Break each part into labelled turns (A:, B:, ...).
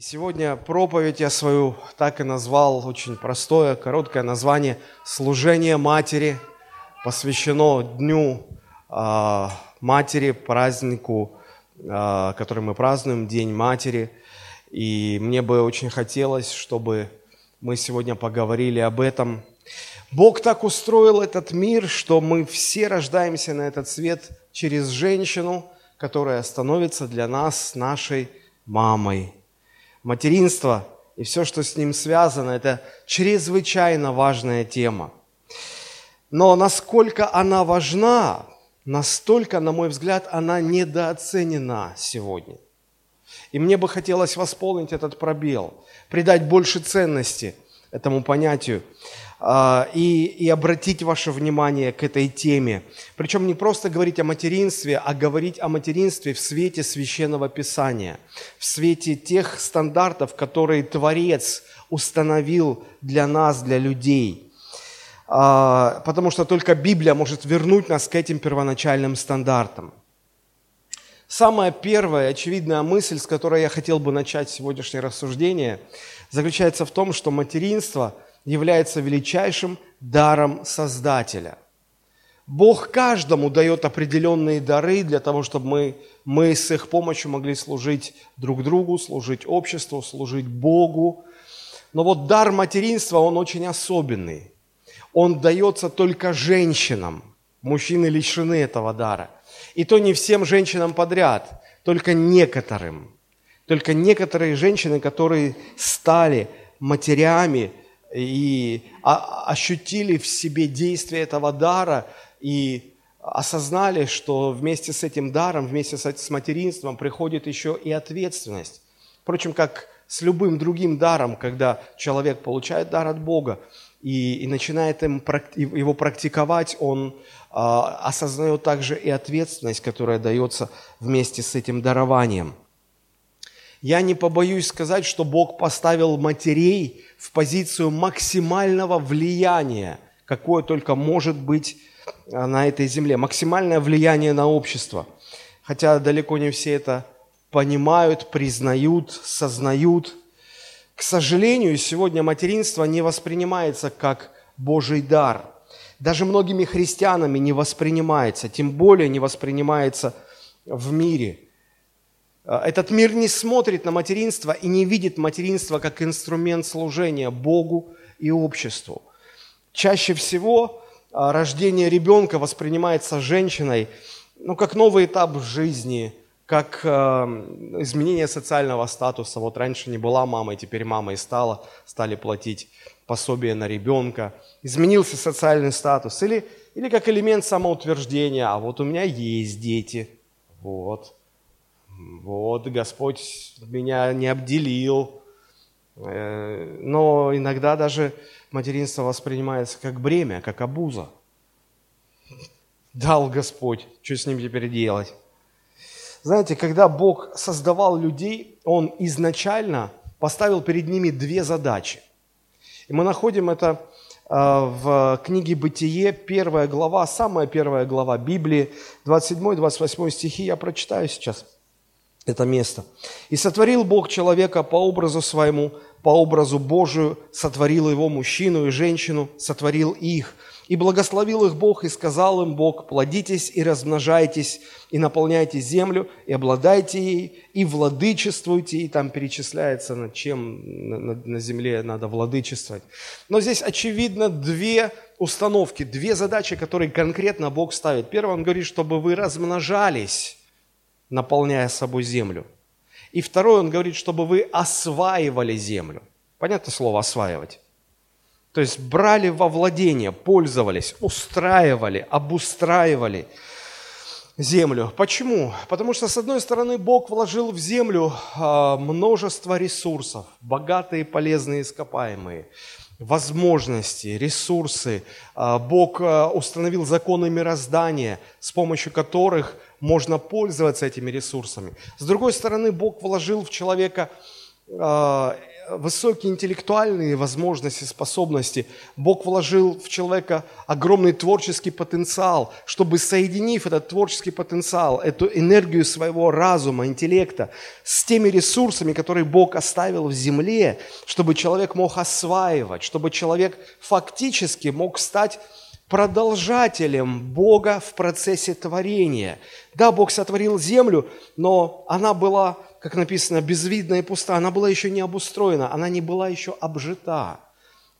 A: И сегодня проповедь я свою так и назвал, очень простое, короткое название «Служение матери», посвящено Дню э, Матери, празднику, э, который мы празднуем, День Матери. И мне бы очень хотелось, чтобы мы сегодня поговорили об этом. Бог так устроил этот мир, что мы все рождаемся на этот свет через женщину, которая становится для нас нашей мамой – материнство и все, что с ним связано, это чрезвычайно важная тема. Но насколько она важна, настолько, на мой взгляд, она недооценена сегодня. И мне бы хотелось восполнить этот пробел, придать больше ценности этому понятию. А, и, и обратить ваше внимание к этой теме. Причем не просто говорить о материнстве, а говорить о материнстве в свете священного писания, в свете тех стандартов, которые Творец установил для нас, для людей. А, потому что только Библия может вернуть нас к этим первоначальным стандартам. Самая первая очевидная мысль, с которой я хотел бы начать сегодняшнее рассуждение, заключается в том, что материнство – является величайшим даром Создателя. Бог каждому дает определенные дары для того, чтобы мы, мы с их помощью могли служить друг другу, служить обществу, служить Богу. Но вот дар материнства, он очень особенный. Он дается только женщинам. Мужчины лишены этого дара. И то не всем женщинам подряд, только некоторым. Только некоторые женщины, которые стали матерями, и ощутили в себе действие этого дара и осознали, что вместе с этим даром, вместе с материнством приходит еще и ответственность. Впрочем, как с любым другим даром, когда человек получает дар от Бога и, и начинает им, его практиковать, он а, осознает также и ответственность, которая дается вместе с этим дарованием. Я не побоюсь сказать, что Бог поставил матерей в позицию максимального влияния, какое только может быть а, на этой земле, максимальное влияние на общество. Хотя далеко не все это понимают, признают, сознают. К сожалению, сегодня материнство не воспринимается как Божий дар. Даже многими христианами не воспринимается, тем более не воспринимается в мире – этот мир не смотрит на материнство и не видит материнство как инструмент служения Богу и обществу. Чаще всего а, рождение ребенка воспринимается женщиной ну, как новый этап в жизни, как э, изменение социального статуса. Вот раньше не была мамой, теперь мамой стала, стали платить пособие на ребенка. Изменился социальный статус. Или, или как элемент самоутверждения. А вот у меня есть дети. Вот вот, Господь меня не обделил. Э, но иногда даже материнство воспринимается как бремя, как обуза. Дал Господь, что с ним теперь делать? Знаете, когда Бог создавал людей, Он изначально поставил перед ними две задачи. И мы находим это э, в книге «Бытие», первая глава, самая первая глава Библии, 27-28 стихи, я прочитаю сейчас – это место. «И сотворил Бог человека по образу своему, по образу Божию, сотворил его мужчину и женщину, сотворил их. И благословил их Бог, и сказал им Бог, плодитесь и размножайтесь, и наполняйте землю, и обладайте ей, и владычествуйте». И там перечисляется, над чем на, на земле надо владычествовать. Но здесь, очевидно, две установки, две задачи, которые конкретно Бог ставит. Первое, Он говорит, чтобы вы размножались наполняя собой землю. И второе, он говорит, чтобы вы осваивали землю. Понятно слово «осваивать»? То есть брали во владение, пользовались, устраивали, обустраивали землю. Почему? Потому что, с одной стороны, Бог вложил в землю а, множество ресурсов, богатые, полезные, ископаемые, возможности, ресурсы. А, Бог а, установил законы мироздания, с помощью которых – можно пользоваться этими ресурсами. С другой стороны, Бог вложил в человека э, высокие интеллектуальные возможности, способности. Бог вложил в человека огромный творческий потенциал, чтобы, соединив этот творческий потенциал, эту энергию своего разума, интеллекта с теми ресурсами, которые Бог оставил в земле, чтобы человек мог осваивать, чтобы человек фактически мог стать продолжателем Бога в процессе творения. Да, Бог сотворил землю, но она была, как написано, безвидна и пуста. Она была еще не обустроена, она не была еще обжита.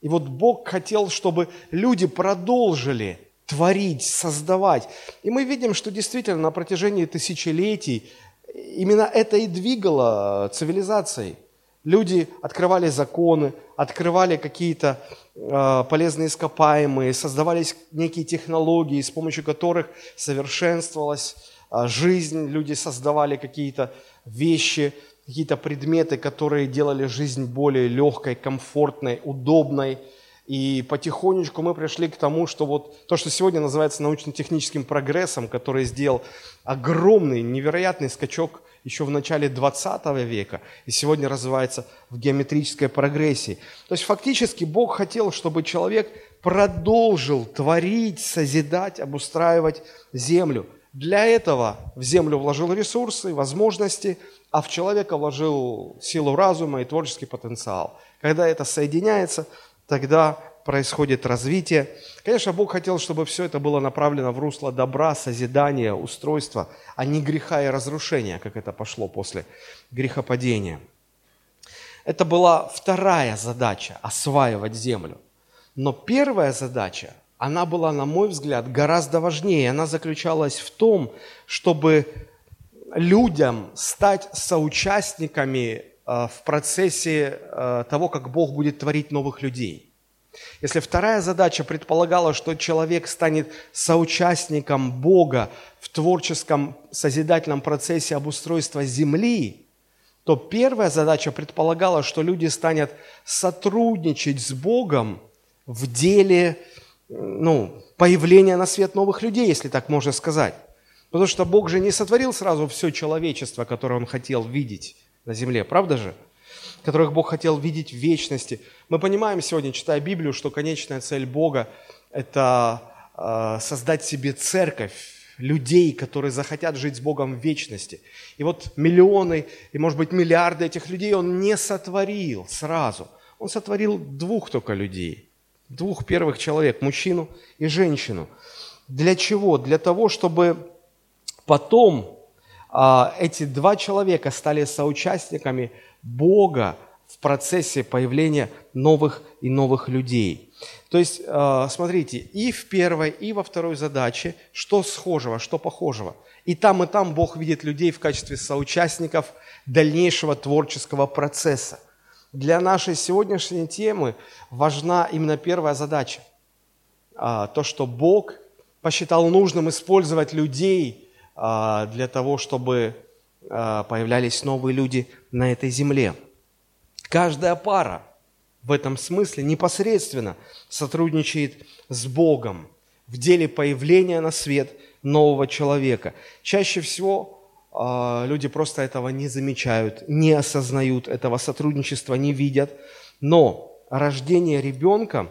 A: И вот Бог хотел, чтобы люди продолжили творить, создавать. И мы видим, что действительно на протяжении тысячелетий именно это и двигало цивилизацией. Люди открывали законы, открывали какие-то полезные ископаемые, создавались некие технологии, с помощью которых совершенствовалась э, жизнь. Люди создавали какие-то вещи, какие-то предметы, которые делали жизнь более легкой, комфортной, удобной. И потихонечку мы пришли к тому, что вот то, что сегодня называется научно-техническим прогрессом, который сделал огромный, невероятный скачок еще в начале 20 века и сегодня развивается в геометрической прогрессии. То есть фактически Бог хотел, чтобы человек продолжил творить, созидать, обустраивать землю. Для этого в землю вложил ресурсы, возможности, а в человека вложил силу разума и творческий потенциал. Когда это соединяется, тогда происходит развитие. Конечно, Бог хотел, чтобы все это было направлено в русло добра, созидания, устройства, а не греха и разрушения, как это пошло после грехопадения. Это была вторая задача – осваивать землю. Но первая задача, она была, на мой взгляд, гораздо важнее. Она заключалась в том, чтобы людям стать соучастниками в процессе э, того, как Бог будет творить новых людей – если вторая задача предполагала, что человек станет соучастником Бога в творческом созидательном процессе обустройства земли, то первая задача предполагала, что люди станут сотрудничать с Богом в деле ну, появления на свет новых людей, если так можно сказать. Потому что Бог же не сотворил сразу все человечество, которое Он хотел видеть на земле, правда же? которых Бог хотел видеть в вечности. Мы понимаем сегодня, читая Библию, что конечная цель Бога – это э, создать себе церковь, людей, которые захотят жить с Богом в вечности. И вот миллионы и, может быть, миллиарды этих людей Он не сотворил сразу. Он сотворил двух только людей, двух первых человек, мужчину и женщину. Для чего? Для того, чтобы потом эти два человека стали соучастниками Бога в процессе появления новых и новых людей. То есть, а, смотрите, и в первой, и во второй задаче, что схожего, что похожего. И там, и там Бог видит людей в качестве соучастников дальнейшего творческого процесса. Для нашей сегодняшней темы важна именно первая задача. А, то, что Бог посчитал нужным использовать людей а, для того, чтобы а, появлялись новые люди на этой земле. Каждая пара в этом смысле непосредственно сотрудничает с Богом в деле появления на свет нового человека. Чаще всего а, люди просто этого не замечают, не осознают этого сотрудничества, не видят. Но рождение ребенка,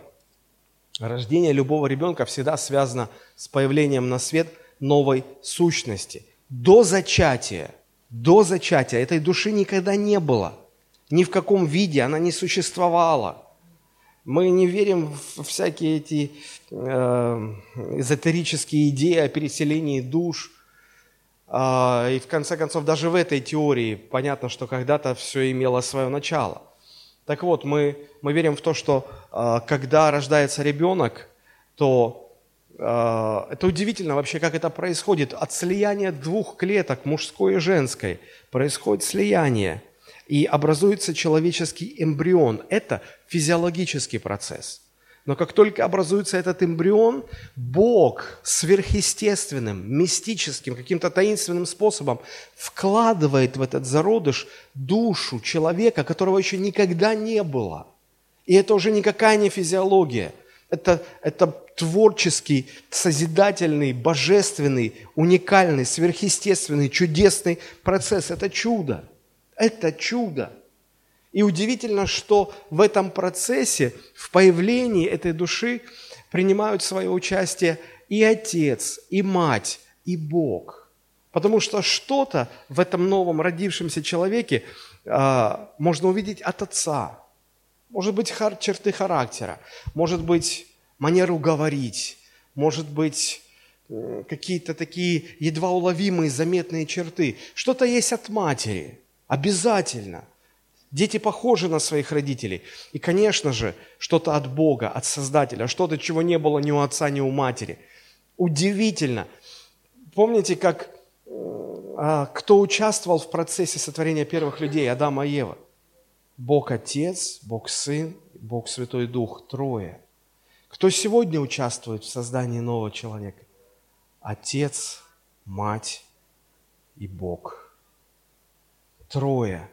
A: рождение любого ребенка всегда связано с появлением на свет – новой сущности. До зачатия, до зачатия этой души никогда не было. Ни в каком виде она не существовала. Мы не верим в всякие эти э, эзотерические идеи о переселении душ. Э, и в конце концов, даже в этой теории понятно, что когда-то все имело свое начало. Так вот, мы, мы верим в то, что э, когда рождается ребенок, то а, это удивительно вообще, как это происходит. От слияния двух клеток, мужской и женской, происходит слияние. И образуется человеческий эмбрион. Это физиологический процесс. Но как только образуется этот эмбрион, Бог сверхъестественным, мистическим, каким-то таинственным способом вкладывает в этот зародыш душу человека, которого еще никогда не было. И это уже никакая не физиология. Это, это творческий, созидательный, божественный, уникальный, сверхъестественный, чудесный процесс. Это чудо. Это чудо. И удивительно, что в этом процессе, в появлении этой души принимают свое участие и отец, и мать, и Бог. Потому что что-то в этом новом родившемся человеке а, можно увидеть от отца. Может быть, черты характера, может быть, манеру говорить, может быть, какие-то такие едва уловимые, заметные черты. Что-то есть от матери, обязательно. Дети похожи на своих родителей. И, конечно же, что-то от Бога, от Создателя, что-то, чего не было ни у отца, ни у матери. Удивительно. Помните, как а, кто участвовал в процессе сотворения первых людей, Адама и Ева? Бог Отец, Бог Сын, Бог Святой Дух, трое. Кто сегодня участвует в создании нового человека? Отец, Мать и Бог. Трое.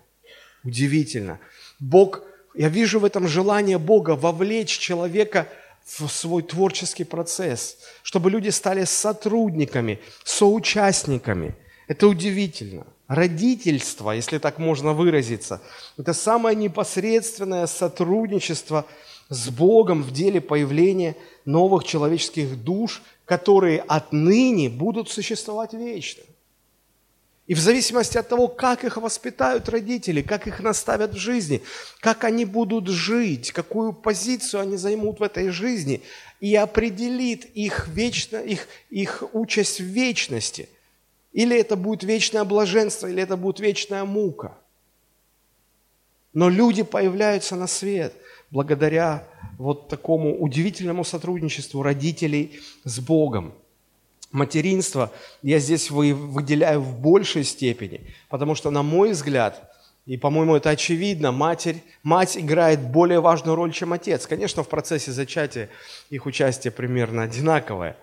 A: Удивительно. Бог, я вижу в этом желание Бога вовлечь человека в свой творческий процесс, чтобы люди стали сотрудниками, соучастниками. Это удивительно. Родительство, если так можно выразиться, это самое непосредственное сотрудничество с Богом в деле появления новых человеческих душ, которые отныне будут существовать вечно. И в зависимости от того, как их воспитают родители, как их наставят в жизни, как они будут жить, какую позицию они займут в этой жизни, и определит их, вечно, их, их участь в вечности. Или это будет вечное блаженство, или это будет вечная мука. Но люди появляются на свет благодаря вот такому удивительному сотрудничеству родителей с Богом материнство я здесь выделяю в большей степени, потому что, на мой взгляд, и, по-моему, это очевидно, матерь, мать играет более важную роль, чем отец. Конечно, в процессе зачатия их участие примерно одинаковое,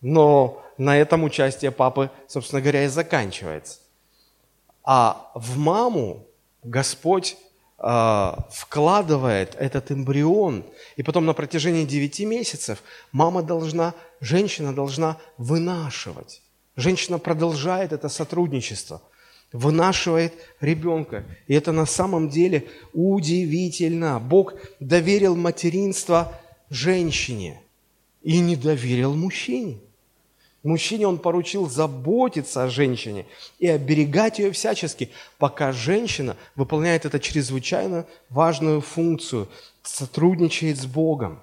A: но на этом участие папы, собственно говоря, и заканчивается. А в маму Господь а, вкладывает этот эмбрион, и потом на протяжении 9 месяцев мама должна, женщина должна вынашивать. Женщина продолжает это сотрудничество, вынашивает ребенка. И это на самом деле удивительно. Бог доверил материнство женщине и не доверил мужчине. Мужчине он поручил заботиться о женщине и оберегать ее всячески, пока женщина выполняет эту чрезвычайно важную функцию, сотрудничает с Богом.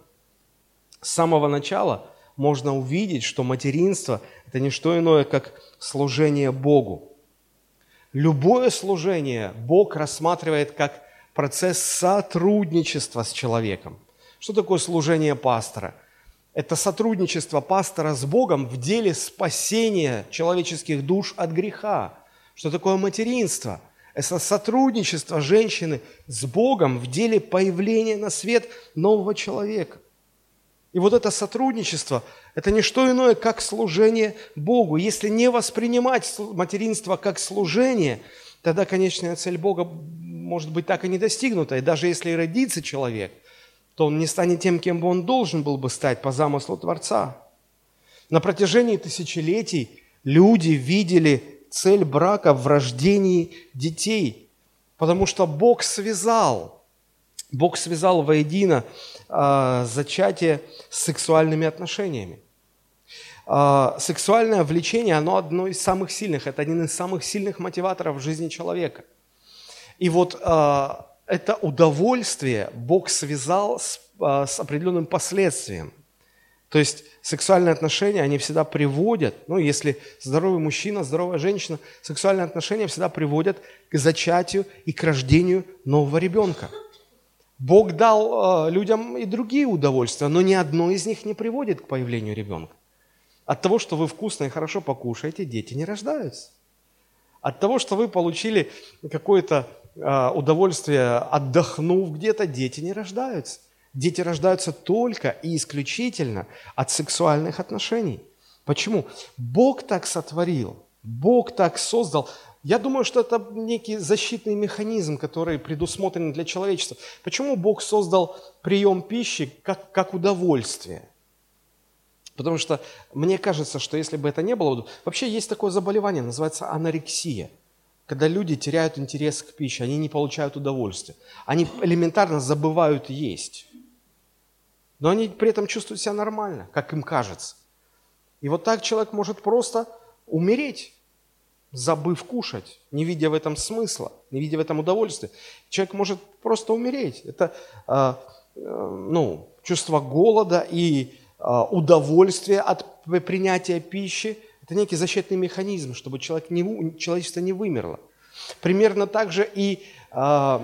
A: С самого начала можно увидеть, что материнство – это не что иное, как служение Богу. Любое служение Бог рассматривает как процесс сотрудничества с человеком. Что такое служение пастора? Это сотрудничество пастора с Богом в деле спасения человеческих душ от греха. Что такое материнство? Это сотрудничество женщины с Богом в деле появления на свет нового человека. И вот это сотрудничество – это не что иное, как служение Богу. Если не воспринимать материнство как служение, тогда конечная цель Бога может быть так и не достигнута. И даже если и родится человек, то он не станет тем, кем бы он должен был бы стать по замыслу Творца. На протяжении тысячелетий люди видели цель брака в рождении детей, потому что Бог связал, Бог связал воедино э, зачатие с сексуальными отношениями. Э, сексуальное влечение, оно одно из самых сильных, это один из самых сильных мотиваторов в жизни человека. И вот э, это удовольствие Бог связал с, а, с определенным последствием. То есть сексуальные отношения, они всегда приводят, ну, если здоровый мужчина, здоровая женщина, сексуальные отношения всегда приводят к зачатию и к рождению нового ребенка. Бог дал э, людям и другие удовольствия, но ни одно из них не приводит к появлению ребенка. От того, что вы вкусно и хорошо покушаете, дети не рождаются. От того, что вы получили какое-то удовольствие, отдохнув где-то, дети не рождаются. Дети рождаются только и исключительно от сексуальных отношений. Почему? Бог так сотворил, Бог так создал. Я думаю, что это некий защитный механизм, который предусмотрен для человечества. Почему Бог создал прием пищи как, как удовольствие? Потому что мне кажется, что если бы это не было... Вообще есть такое заболевание, называется анорексия – когда люди теряют интерес к пище, они не получают удовольствия. Они элементарно забывают есть. Но они при этом чувствуют себя нормально, как им кажется. И вот так человек может просто умереть, забыв кушать, не видя в этом смысла, не видя в этом удовольствия. Человек может просто умереть. Это э, э, ну, чувство голода и э, удовольствия от принятия пищи – это некий защитный механизм, чтобы человек не, человечество не вымерло. Примерно так же и э,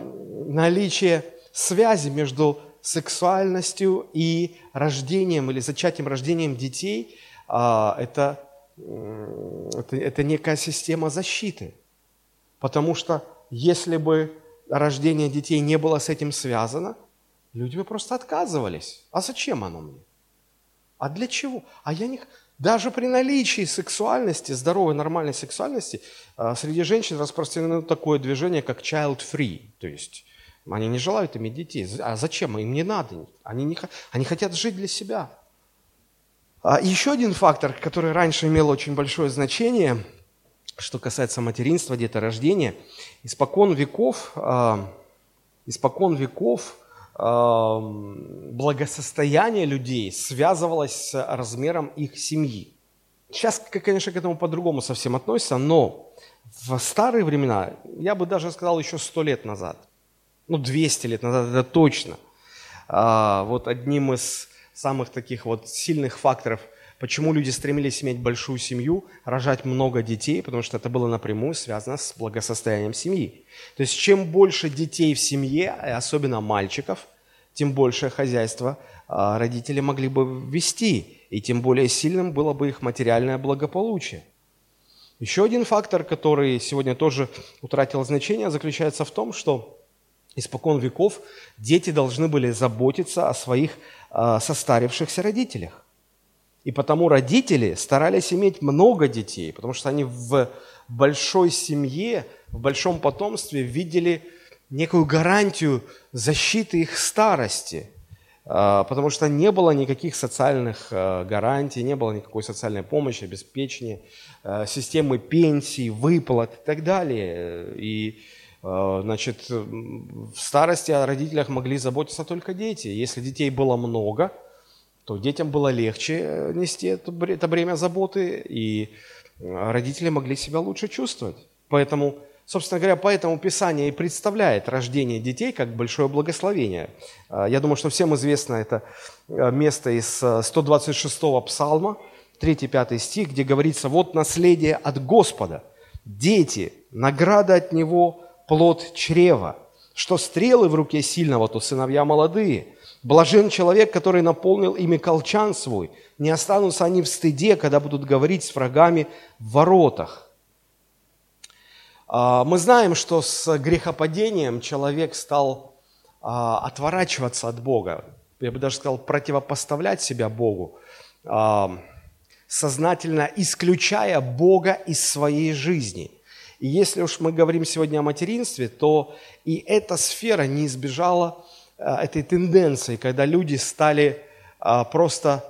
A: наличие связи между сексуальностью и рождением или зачатием, рождением детей э, это, это, это некая система защиты. Потому что если бы рождение детей не было с этим связано, люди бы просто отказывались. А зачем оно мне? А для чего? А я не... Даже при наличии сексуальности, здоровой, нормальной сексуальности, а, среди женщин распространено такое движение, как child-free. То есть они не желают иметь детей. А зачем? Им не надо. Они, не, они хотят жить для себя. А еще один фактор, который раньше имел очень большое значение, что касается материнства, деторождения, испокон веков, а, испокон веков – благосостояние людей связывалось с размером их семьи. Сейчас, конечно, к этому по-другому совсем относится, но в старые времена, я бы даже сказал еще сто лет назад, ну 200 лет назад, это точно, а, вот одним из самых таких вот сильных факторов – Почему люди стремились иметь большую семью, рожать много детей? Потому что это было напрямую связано с благосостоянием семьи. То есть чем больше детей в семье, особенно мальчиков, тем большее хозяйство а, родители могли бы вести, и тем более сильным было бы их материальное благополучие. Еще один фактор, который сегодня тоже утратил значение, заключается в том, что испокон веков дети должны были заботиться о своих а, состарившихся родителях. И потому родители старались иметь много детей, потому что они в большой семье, в большом потомстве видели некую гарантию защиты их старости, а, потому что не было никаких социальных а, гарантий, не было никакой социальной помощи, обеспечения, а, системы пенсий, выплат и так далее. И значит, в старости о родителях могли заботиться только дети. Если детей было много – то детям было легче э, нести это бремя заботы, и э, родители могли себя лучше чувствовать. Поэтому, собственно говоря, поэтому Писание и представляет рождение детей как большое благословение. Э, я думаю, что всем известно это место из 126-го псалма, 3-5 стих, где говорится, «Вот наследие от Господа, дети, награда от Него, плод чрева, что стрелы в руке сильного, то сыновья молодые». Блажен человек, который наполнил ими колчан свой. Не останутся они в стыде, когда будут говорить с врагами в воротах. А, мы знаем, что с грехопадением человек стал а, отворачиваться от Бога. Я бы даже сказал, противопоставлять себя Богу, а, сознательно исключая Бога из своей жизни. И если уж мы говорим сегодня о материнстве, то и эта сфера не избежала этой тенденции, когда люди стали а, просто,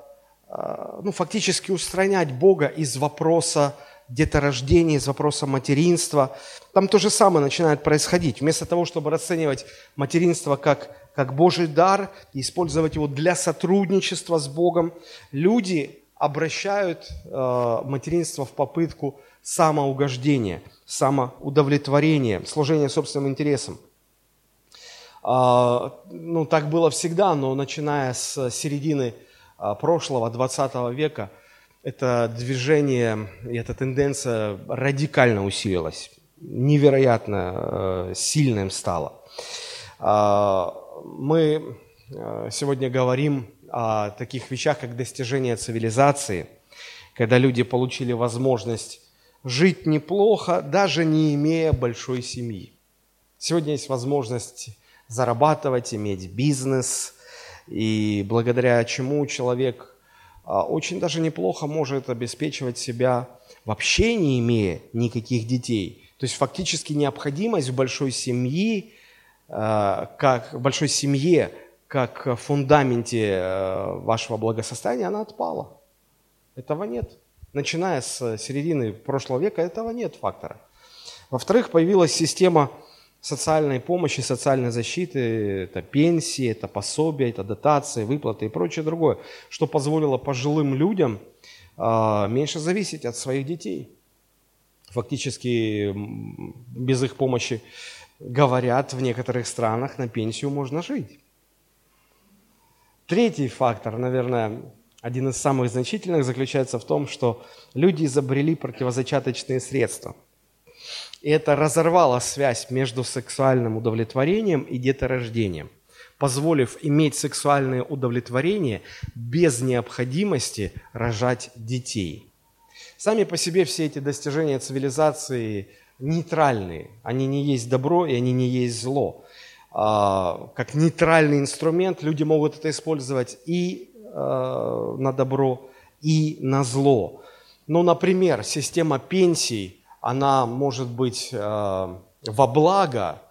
A: а, ну, фактически устранять Бога из вопроса деторождения, из вопроса материнства. Там то же самое начинает происходить. Вместо того, чтобы расценивать материнство как, как Божий дар, использовать его для сотрудничества с Богом, люди обращают э, материнство в попытку самоугождения, самоудовлетворения, служения собственным интересам. А, ну, так было всегда, но начиная с середины а, прошлого, 20 века, это движение и эта тенденция радикально усилилась, невероятно э, сильным стало. А, мы э, сегодня говорим о таких вещах, как достижение цивилизации, когда люди получили возможность жить неплохо, даже не имея большой семьи. Сегодня есть возможность зарабатывать, иметь бизнес, и благодаря чему человек а, очень даже неплохо может обеспечивать себя, вообще не имея никаких детей. То есть фактически необходимость в большой семьи, а, как в большой семье, как фундаменте а, вашего благосостояния, она отпала. Этого нет. Начиная с середины прошлого века этого нет фактора. Во-вторых, появилась система социальной помощи, социальной защиты, это пенсии, это пособия, это дотации, выплаты и прочее другое, что позволило пожилым людям э, меньше зависеть от своих детей. Фактически без их помощи, говорят, в некоторых странах на пенсию можно жить. Третий фактор, наверное, один из самых значительных, заключается в том, что люди изобрели противозачаточные средства – и это разорвало связь между сексуальным удовлетворением и деторождением, позволив иметь сексуальное удовлетворение без необходимости рожать детей. Сами по себе все эти достижения цивилизации нейтральные. Они не есть добро и они не есть зло. А, как нейтральный инструмент люди могут это использовать и а, на добро, и на зло. Ну, например, система пенсий – она может быть э, во благо,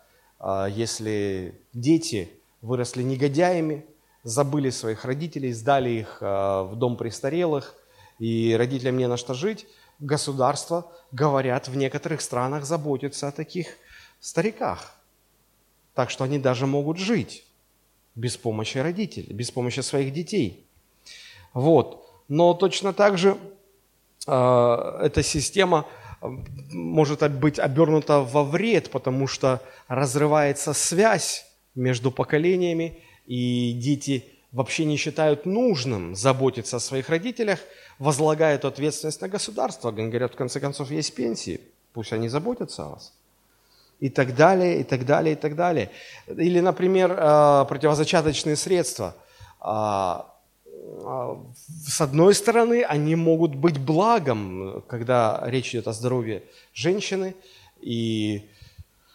A: э, если дети выросли негодяями, забыли своих родителей, сдали их э, в дом престарелых, и родителям не на что жить, государство, говорят, в некоторых странах заботится о таких стариках. Так что они даже могут жить без помощи родителей, без помощи своих детей. Вот. Но точно так же э, эта система может быть обернута во вред, потому что разрывается связь между поколениями, и дети вообще не считают нужным заботиться о своих родителях, возлагают ответственность на государство. Они говорят, в конце концов, есть пенсии, пусть они заботятся о вас. И так далее, и так далее, и так далее. Или, например, э, противозачаточные средства а, с одной стороны, они могут быть благом, когда речь идет о здоровье женщины, и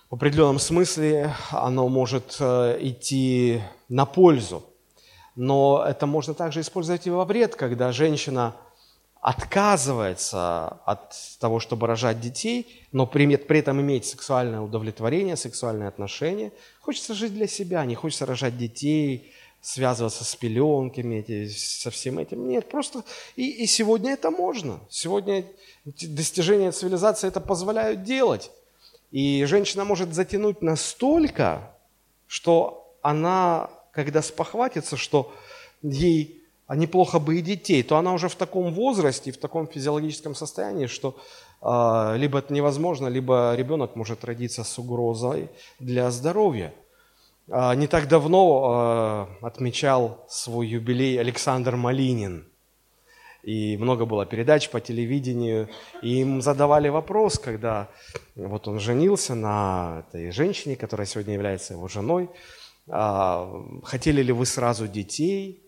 A: в определенном смысле оно может э, идти на пользу. Но это можно также использовать и во вред, когда женщина отказывается от того, чтобы рожать детей, но при, при этом иметь сексуальное удовлетворение, сексуальные отношения. Хочется жить для себя, не хочется рожать детей, связываться с пеленками, со всем этим. Нет, просто и, и сегодня это можно. Сегодня достижения цивилизации это позволяют делать. И женщина может затянуть настолько, что она, когда спохватится, что ей а неплохо бы и детей, то она уже в таком возрасте, в таком физиологическом состоянии, что э, либо это невозможно, либо ребенок может родиться с угрозой для здоровья. А, не так давно а, отмечал свой юбилей Александр Малинин. И много было передач по телевидению. И им задавали вопрос, когда вот он женился на этой женщине, которая сегодня является его женой. А, хотели ли вы сразу детей?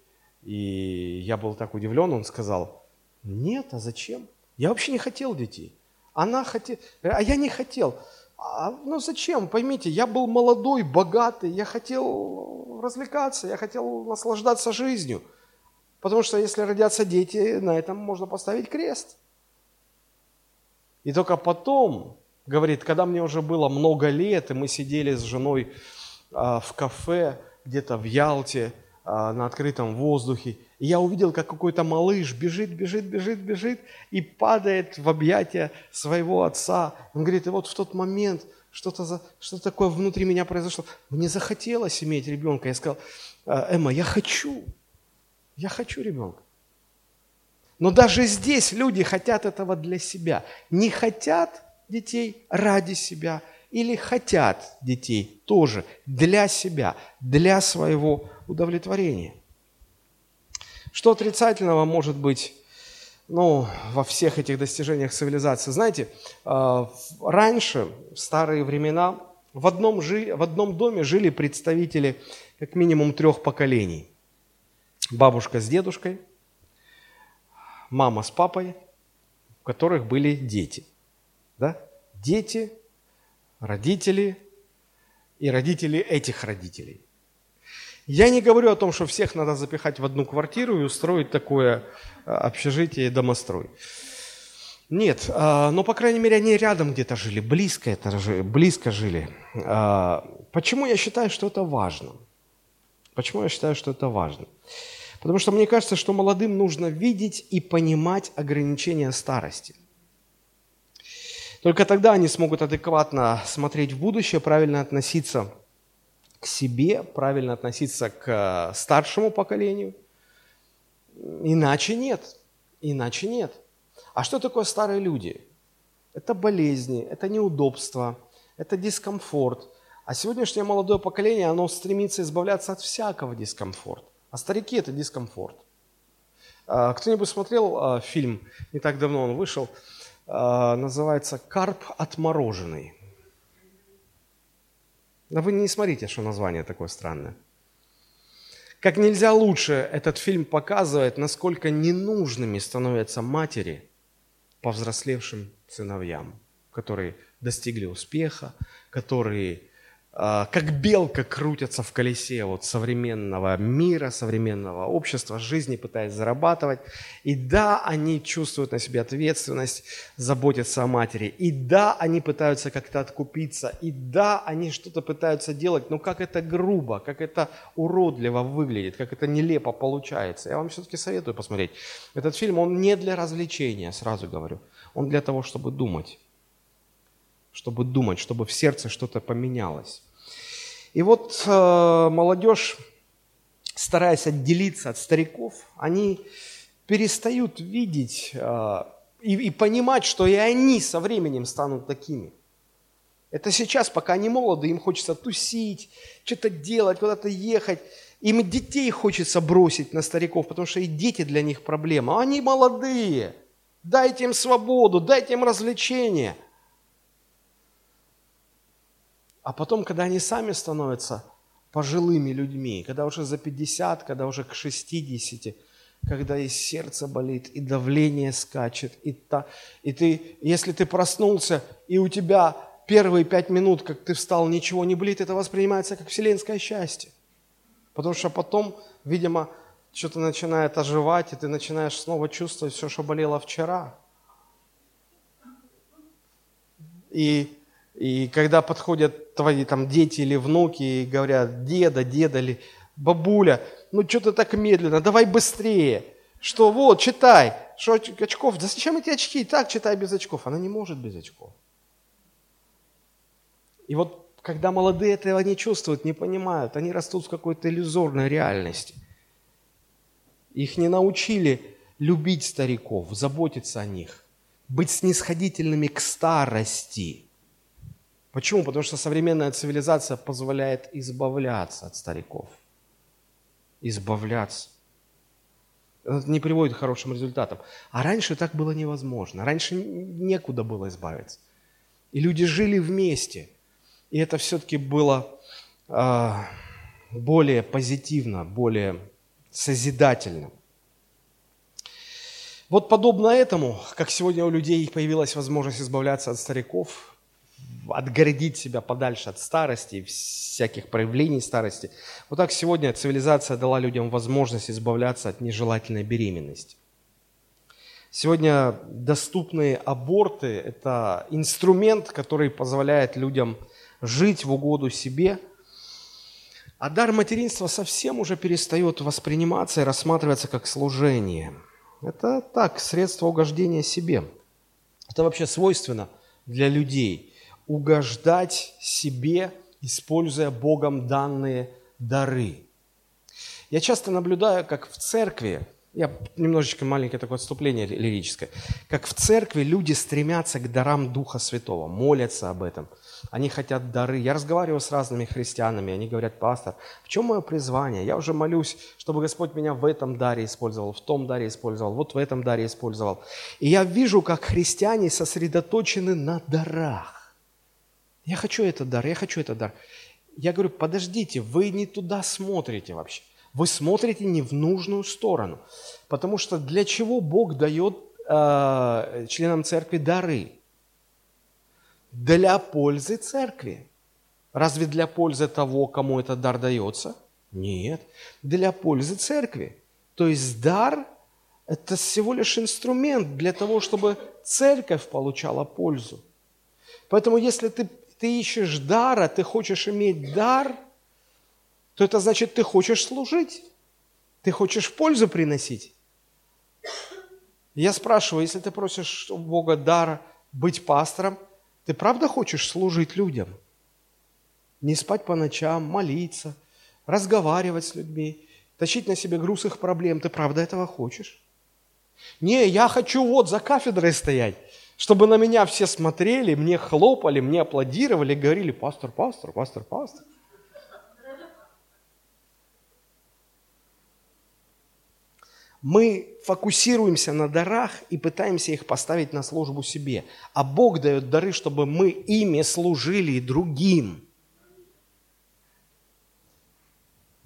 A: И я был так удивлен, он сказал, нет, а зачем? Я вообще не хотел детей. Она хотела, а я не хотел. А, ну зачем? Поймите, я был молодой, богатый, я хотел развлекаться, я хотел наслаждаться жизнью. Потому что если родятся дети, на этом можно поставить крест. И только потом, говорит, когда мне уже было много лет, и мы сидели с женой а, в кафе где-то в Ялте, на открытом воздухе, и я увидел, как какой-то малыш бежит, бежит, бежит, бежит и падает в объятия своего отца. Он говорит, и вот в тот момент что-то за, что такое внутри меня произошло. Мне захотелось иметь ребенка. Я сказал, «А, Эмма, я хочу, я хочу ребенка. Но даже здесь люди хотят этого для себя. Не хотят детей ради себя или хотят детей тоже для себя, для своего удовлетворения. Что отрицательного может быть ну, во всех этих достижениях цивилизации? Знаете, а, раньше, в старые времена, в одном, жи, в одном доме жили представители как минимум трех поколений. Бабушка с дедушкой, мама с папой, у которых были дети. Да? Дети, родители и родители этих родителей. Я не говорю о том, что всех надо запихать в одну квартиру и устроить такое а, общежитие и домострой. Нет, а, но, по крайней мере, они рядом где-то жили, близко, это, близко жили. А, почему я считаю, что это важно? Почему я считаю, что это важно? Потому что мне кажется, что молодым нужно видеть и понимать ограничения старости. Только тогда они смогут адекватно смотреть в будущее, правильно относиться к себе, правильно относиться к э, старшему поколению. Иначе нет. Иначе нет. А что такое старые люди? Это болезни, это неудобства, это дискомфорт. А сегодняшнее молодое поколение, оно стремится избавляться от всякого дискомфорта. А старики – это дискомфорт. А, кто-нибудь смотрел а, фильм, не так давно он вышел, называется «Карп отмороженный». Да вы не смотрите, что название такое странное. Как нельзя лучше этот фильм показывает, насколько ненужными становятся матери повзрослевшим сыновьям, которые достигли успеха, которые а, как белка крутятся в колесе вот современного мира, современного общества, жизни, пытаясь зарабатывать. И да, они чувствуют на себе ответственность, заботятся о матери. И да, они пытаются как-то откупиться. И да, они что-то пытаются делать, но как это грубо, как это уродливо выглядит, как это нелепо получается. Я вам все-таки советую посмотреть. Этот фильм, он не для развлечения, сразу говорю. Он для того, чтобы думать чтобы думать, чтобы в сердце что-то поменялось. И вот э, молодежь, стараясь отделиться от стариков, они перестают видеть э, и, и понимать, что и они со временем станут такими. Это сейчас, пока они молоды, им хочется тусить, что-то делать, куда-то ехать. Им детей хочется бросить на стариков, потому что и дети для них проблема. Они молодые. Дайте им свободу, дайте им развлечения – а потом, когда они сами становятся пожилыми людьми, когда уже за 50, когда уже к 60, когда и сердце болит, и давление скачет, и, та, и ты, если ты проснулся, и у тебя первые пять минут, как ты встал, ничего не болит, это воспринимается как вселенское счастье. Потому что потом, видимо, что-то начинает оживать, и ты начинаешь снова чувствовать все, что болело вчера. И и когда подходят твои там дети или внуки и говорят, деда, деда или бабуля, ну что ты так медленно, давай быстрее. Что вот, читай. Что очков? Да зачем эти очки? Так читай без очков. Она не может без очков. И вот когда молодые этого не чувствуют, не понимают, они растут в какой-то иллюзорной реальности. Их не научили любить стариков, заботиться о них, быть снисходительными к старости – Почему? Потому что современная цивилизация позволяет избавляться от стариков. Избавляться. Это не приводит к хорошим результатам. А раньше так было невозможно. Раньше некуда было избавиться. И люди жили вместе. И это все-таки было э, более позитивно, более созидательно. Вот подобно этому, как сегодня у людей появилась возможность избавляться от стариков, отгородить себя подальше от старости, всяких проявлений старости. Вот так сегодня цивилизация дала людям возможность избавляться от нежелательной беременности. Сегодня доступные аборты – это инструмент, который позволяет людям жить в угоду себе, а дар материнства совсем уже перестает восприниматься и рассматриваться как служение. Это так, средство угождения себе. Это вообще свойственно для людей – угождать себе, используя Богом данные дары. Я часто наблюдаю, как в церкви, я немножечко маленькое такое отступление лирическое, как в церкви люди стремятся к дарам Духа Святого, молятся об этом. Они хотят дары. Я разговариваю с разными христианами, они говорят, пастор, в чем мое призвание? Я уже молюсь, чтобы Господь меня в этом даре использовал, в том даре использовал, вот в этом даре использовал. И я вижу, как христиане сосредоточены на дарах. Я хочу этот дар, я хочу этот дар. Я говорю, подождите, вы не туда смотрите вообще. Вы смотрите не в нужную сторону. Потому что для чего Бог дает э, членам церкви дары? Для пользы церкви. Разве для пользы того, кому этот дар дается? Нет. Для пользы церкви. То есть дар – это всего лишь инструмент для того, чтобы церковь получала пользу. Поэтому если ты ты ищешь дара, ты хочешь иметь дар, то это значит, ты хочешь служить, ты хочешь пользу приносить. Я спрашиваю, если ты просишь у Бога дара быть пастором, Ты правда хочешь служить людям? Не спать по ночам, молиться, разговаривать с людьми, тащить на себе груз их проблем. Ты правда этого хочешь? Не, я хочу вот за кафедрой стоять, чтобы на меня все смотрели, мне хлопали, мне аплодировали, говорили, пастор, пастор, пастор, пастор. Мы фокусируемся на дарах и пытаемся их поставить на службу себе. А Бог дает дары, чтобы мы ими служили другим.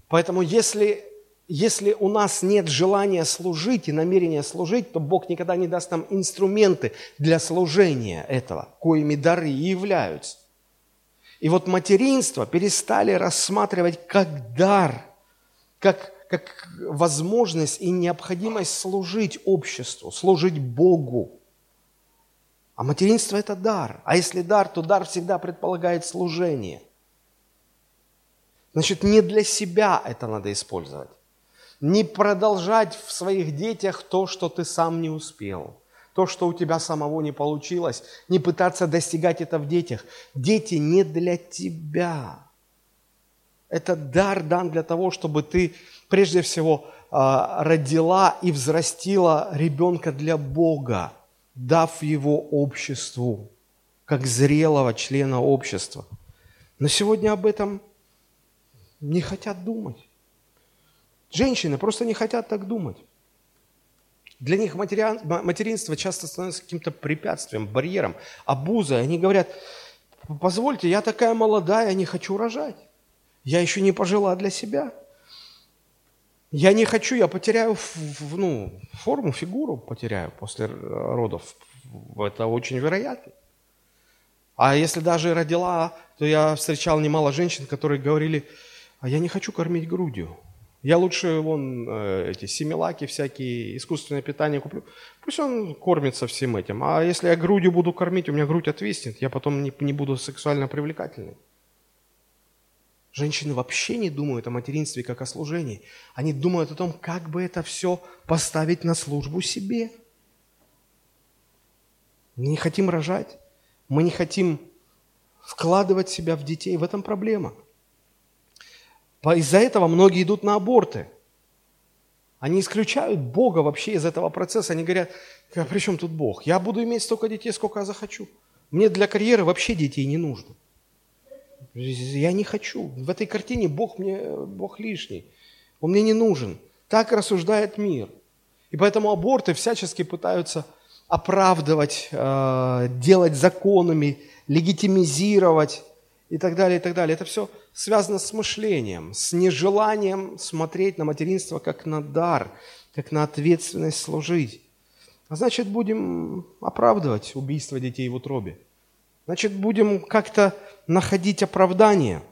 A: Поэтому если, если у нас нет желания служить и намерения служить, то Бог никогда не даст нам инструменты для служения этого, коими дары и являются. И вот материнство перестали рассматривать как дар, как как возможность и необходимость служить обществу, служить Богу. А материнство – это дар. А если дар, то дар всегда предполагает служение. Значит, не для себя это надо использовать. Не продолжать в своих детях то, что ты сам не успел. То, что у тебя самого не получилось. Не пытаться достигать это в детях. Дети не для тебя. Это дар дан для того, чтобы ты прежде всего а, родила и взрастила ребенка для Бога, дав его обществу, как зрелого члена общества. Но сегодня об этом не хотят думать. Женщины просто не хотят так думать. Для них материнство часто становится каким-то препятствием, барьером, обузой. Они говорят, позвольте, я такая молодая, не хочу рожать. Я еще не пожила для себя. Я не хочу, я потеряю ну, форму, фигуру потеряю после родов. Это очень вероятно. А если даже родила, то я встречал немало женщин, которые говорили, а я не хочу кормить грудью. Я лучше вон э, эти семилаки всякие, искусственное питание куплю. Пусть он кормится всем этим. А если я грудью буду кормить, у меня грудь отвиснет, я потом не, не буду сексуально привлекательной. Женщины вообще не думают о материнстве как о служении. Они думают о том, как бы это все поставить на службу себе. Мы не хотим рожать, мы не хотим вкладывать себя в детей. В этом проблема. Из-за этого многие идут на аборты. Они исключают Бога вообще из этого процесса. Они говорят, а при чем тут Бог? Я буду иметь столько детей, сколько я захочу. Мне для карьеры вообще детей не нужно. Я не хочу. В этой картине Бог мне, Бог лишний. Он мне не нужен. Так рассуждает мир. И поэтому аборты всячески пытаются оправдывать, э, делать законами, легитимизировать и так далее, и так далее. Это все связано с мышлением, с нежеланием смотреть на материнство как на дар, как на ответственность служить. А значит, будем оправдывать убийство детей в утробе. Значит, будем как-то находить оправдание.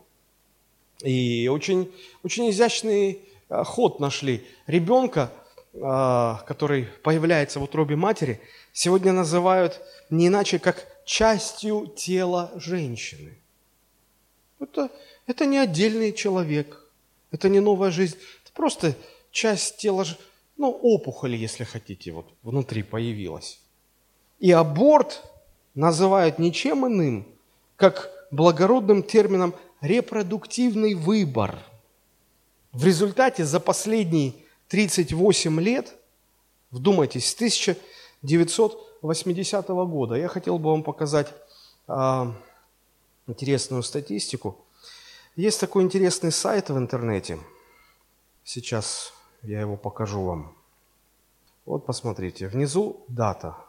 A: И очень, очень изящный э, ход нашли. Ребенка, э, который появляется в утробе матери, сегодня называют не иначе, как частью тела женщины. Это, это не отдельный человек, это не новая жизнь, это просто часть тела, ну, опухоль, если хотите, вот внутри появилась. И аборт называют ничем иным, как благородным термином репродуктивный выбор. В результате за последние 38 лет, вдумайтесь, с 1980 года, я хотел бы вам показать а, интересную статистику. Есть такой интересный сайт в интернете. Сейчас я его покажу вам. Вот посмотрите, внизу дата –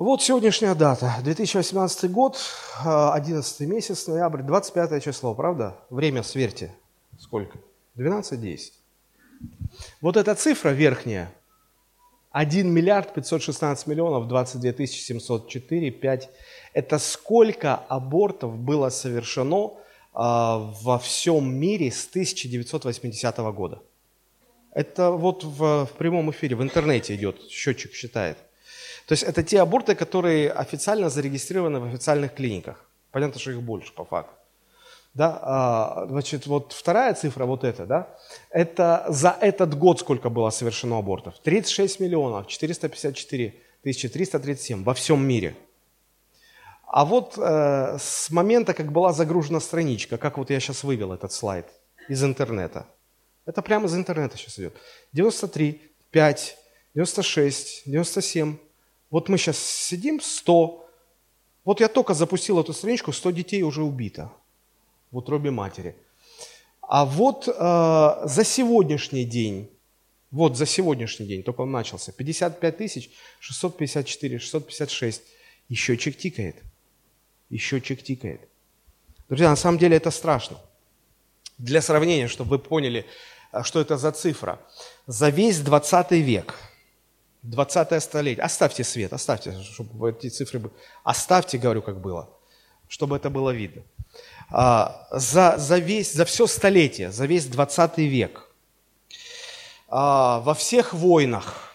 A: вот сегодняшняя дата, 2018 год, 11 месяц, ноябрь, 25 число, правда? Время сверьте. Сколько? 12.10. Вот эта цифра верхняя, 1 миллиард 516 миллионов 22 тысячи 704, 5. Это сколько абортов было совершено а, во всем мире с 1980 года. Это вот в, в прямом эфире, в интернете идет, счетчик считает. То есть это те аборты, которые официально зарегистрированы в официальных клиниках. Понятно, что их больше по факту. Да, а, значит, вот вторая цифра, вот эта, да, это за этот год сколько было совершено абортов? 36 миллионов 454 тысячи 337 во всем мире. А вот э, с момента, как была загружена страничка, как вот я сейчас вывел этот слайд из интернета. Это прямо из интернета сейчас идет. 93, 5, 96, 97. Вот мы сейчас сидим, 100. Вот я только запустил эту страничку, 100 детей уже убито в утробе матери. А вот э, за сегодняшний день, вот за сегодняшний день, только он начался, 55 тысяч 654, 656, и счетчик тикает. И счетчик тикает. Друзья, на самом деле это страшно. Для сравнения, чтобы вы поняли, э, что это за цифра. За весь 20 век, 20 столетие, оставьте свет, оставьте, чтобы эти цифры были, оставьте, говорю, как было, чтобы это было видно. А, за, за, весь, за все столетие, за весь 20 век, а, во всех войнах,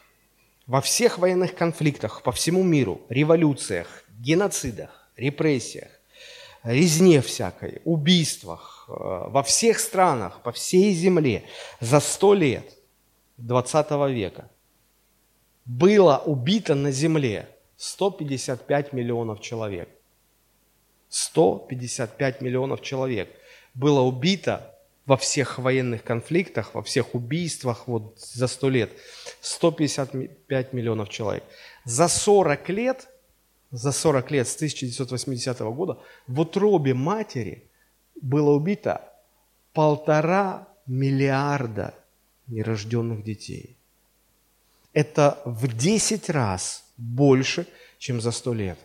A: во всех военных конфликтах по всему миру, революциях, геноцидах, репрессиях, резне всякой, убийствах, а, во всех странах, по всей земле за сто лет 20 века было убито на земле 155 миллионов человек. 155 миллионов человек было убито во всех военных конфликтах, во всех убийствах вот за 100 лет. 155 миллионов человек. За 40 лет, за 40 лет с 1980 года в утробе матери было убито полтора миллиарда нерожденных детей. Это в 10 раз больше, чем за 100 лет.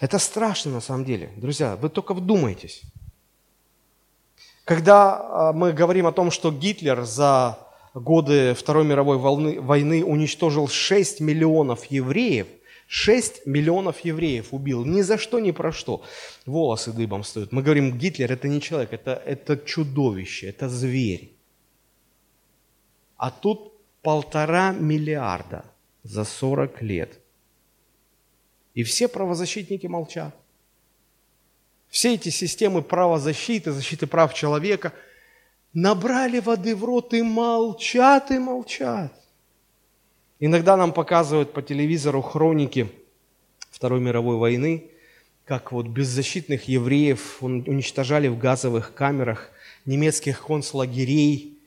A: Это страшно на самом деле. Друзья, вы только вдумайтесь. Когда а, мы говорим о том, что Гитлер за годы Второй мировой войны уничтожил 6 миллионов евреев, 6 миллионов евреев убил, ни за что, ни про что. Волосы дыбом стоят. Мы говорим, Гитлер это не человек, это, это чудовище, это зверь. А тут полтора миллиарда за 40 лет – и все правозащитники молчат. Все эти системы правозащиты, защиты прав человека набрали воды в рот и молчат, и молчат. Иногда нам показывают по телевизору хроники Второй мировой войны, как вот беззащитных евреев уничтожали в газовых камерах немецких концлагерей.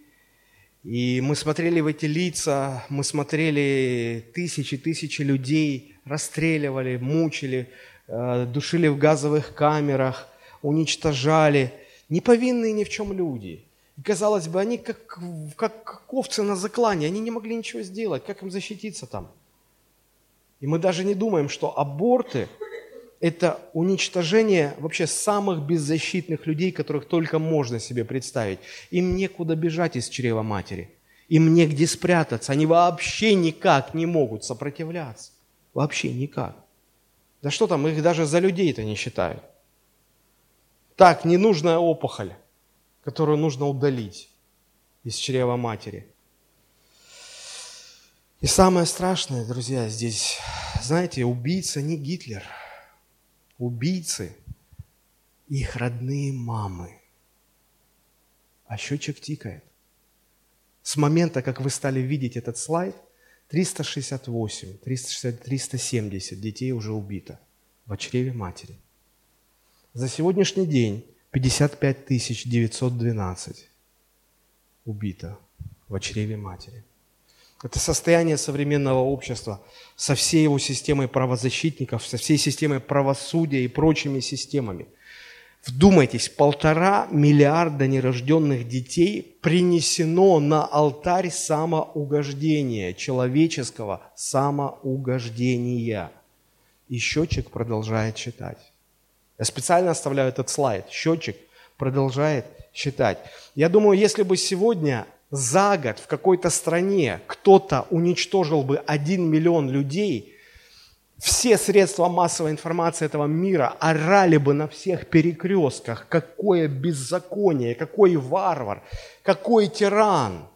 A: И мы смотрели в эти лица, мы смотрели тысячи, тысячи людей – расстреливали, мучили, э, душили в газовых камерах, уничтожали. Неповинные ни в чем люди. И казалось бы, они как, как овцы на заклане, они не могли ничего сделать. Как им защититься там? И мы даже не думаем, что аборты – это уничтожение вообще самых беззащитных людей, которых только можно себе представить. Им некуда бежать из чрева матери. Им негде спрятаться. Они вообще никак не могут сопротивляться. Вообще никак. Да что там, их даже за людей-то не считают. Так, ненужная опухоль, которую нужно удалить из чрева матери. И самое страшное, друзья, здесь, знаете, убийца не Гитлер. Убийцы – их родные мамы. А счетчик тикает. С момента, как вы стали видеть этот слайд – 368, 360, 370 детей уже убито в чреве матери. За сегодняшний день 55 912 убито в чреве матери. Это состояние современного общества со всей его системой правозащитников, со всей системой правосудия и прочими системами – Вдумайтесь, полтора миллиарда нерожденных детей принесено на алтарь самоугождения, человеческого самоугождения. И счетчик продолжает считать. Я специально оставляю этот слайд. Счетчик продолжает считать. Я думаю, если бы сегодня за год в какой-то стране кто-то уничтожил бы один миллион людей – все средства массовой информации этого мира орали бы на всех перекрестках, какое беззаконие, какой варвар, какой тиран.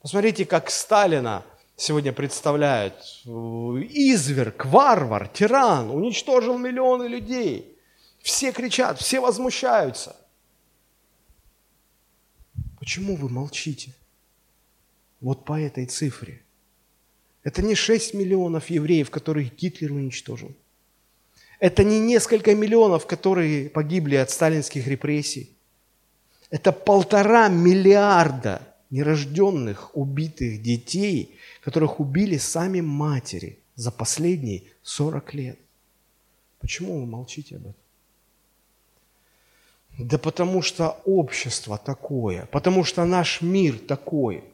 A: Посмотрите, как Сталина сегодня представляют. Изверг, варвар, тиран, уничтожил миллионы людей. Все кричат, все возмущаются. Почему вы молчите? Вот по этой цифре – это не 6 миллионов евреев, которых Гитлер уничтожил. Это не несколько миллионов, которые погибли от сталинских репрессий. Это полтора миллиарда нерожденных убитых детей, которых убили сами матери за последние 40 лет. Почему вы молчите об этом? Да потому что общество такое, потому что наш мир такой.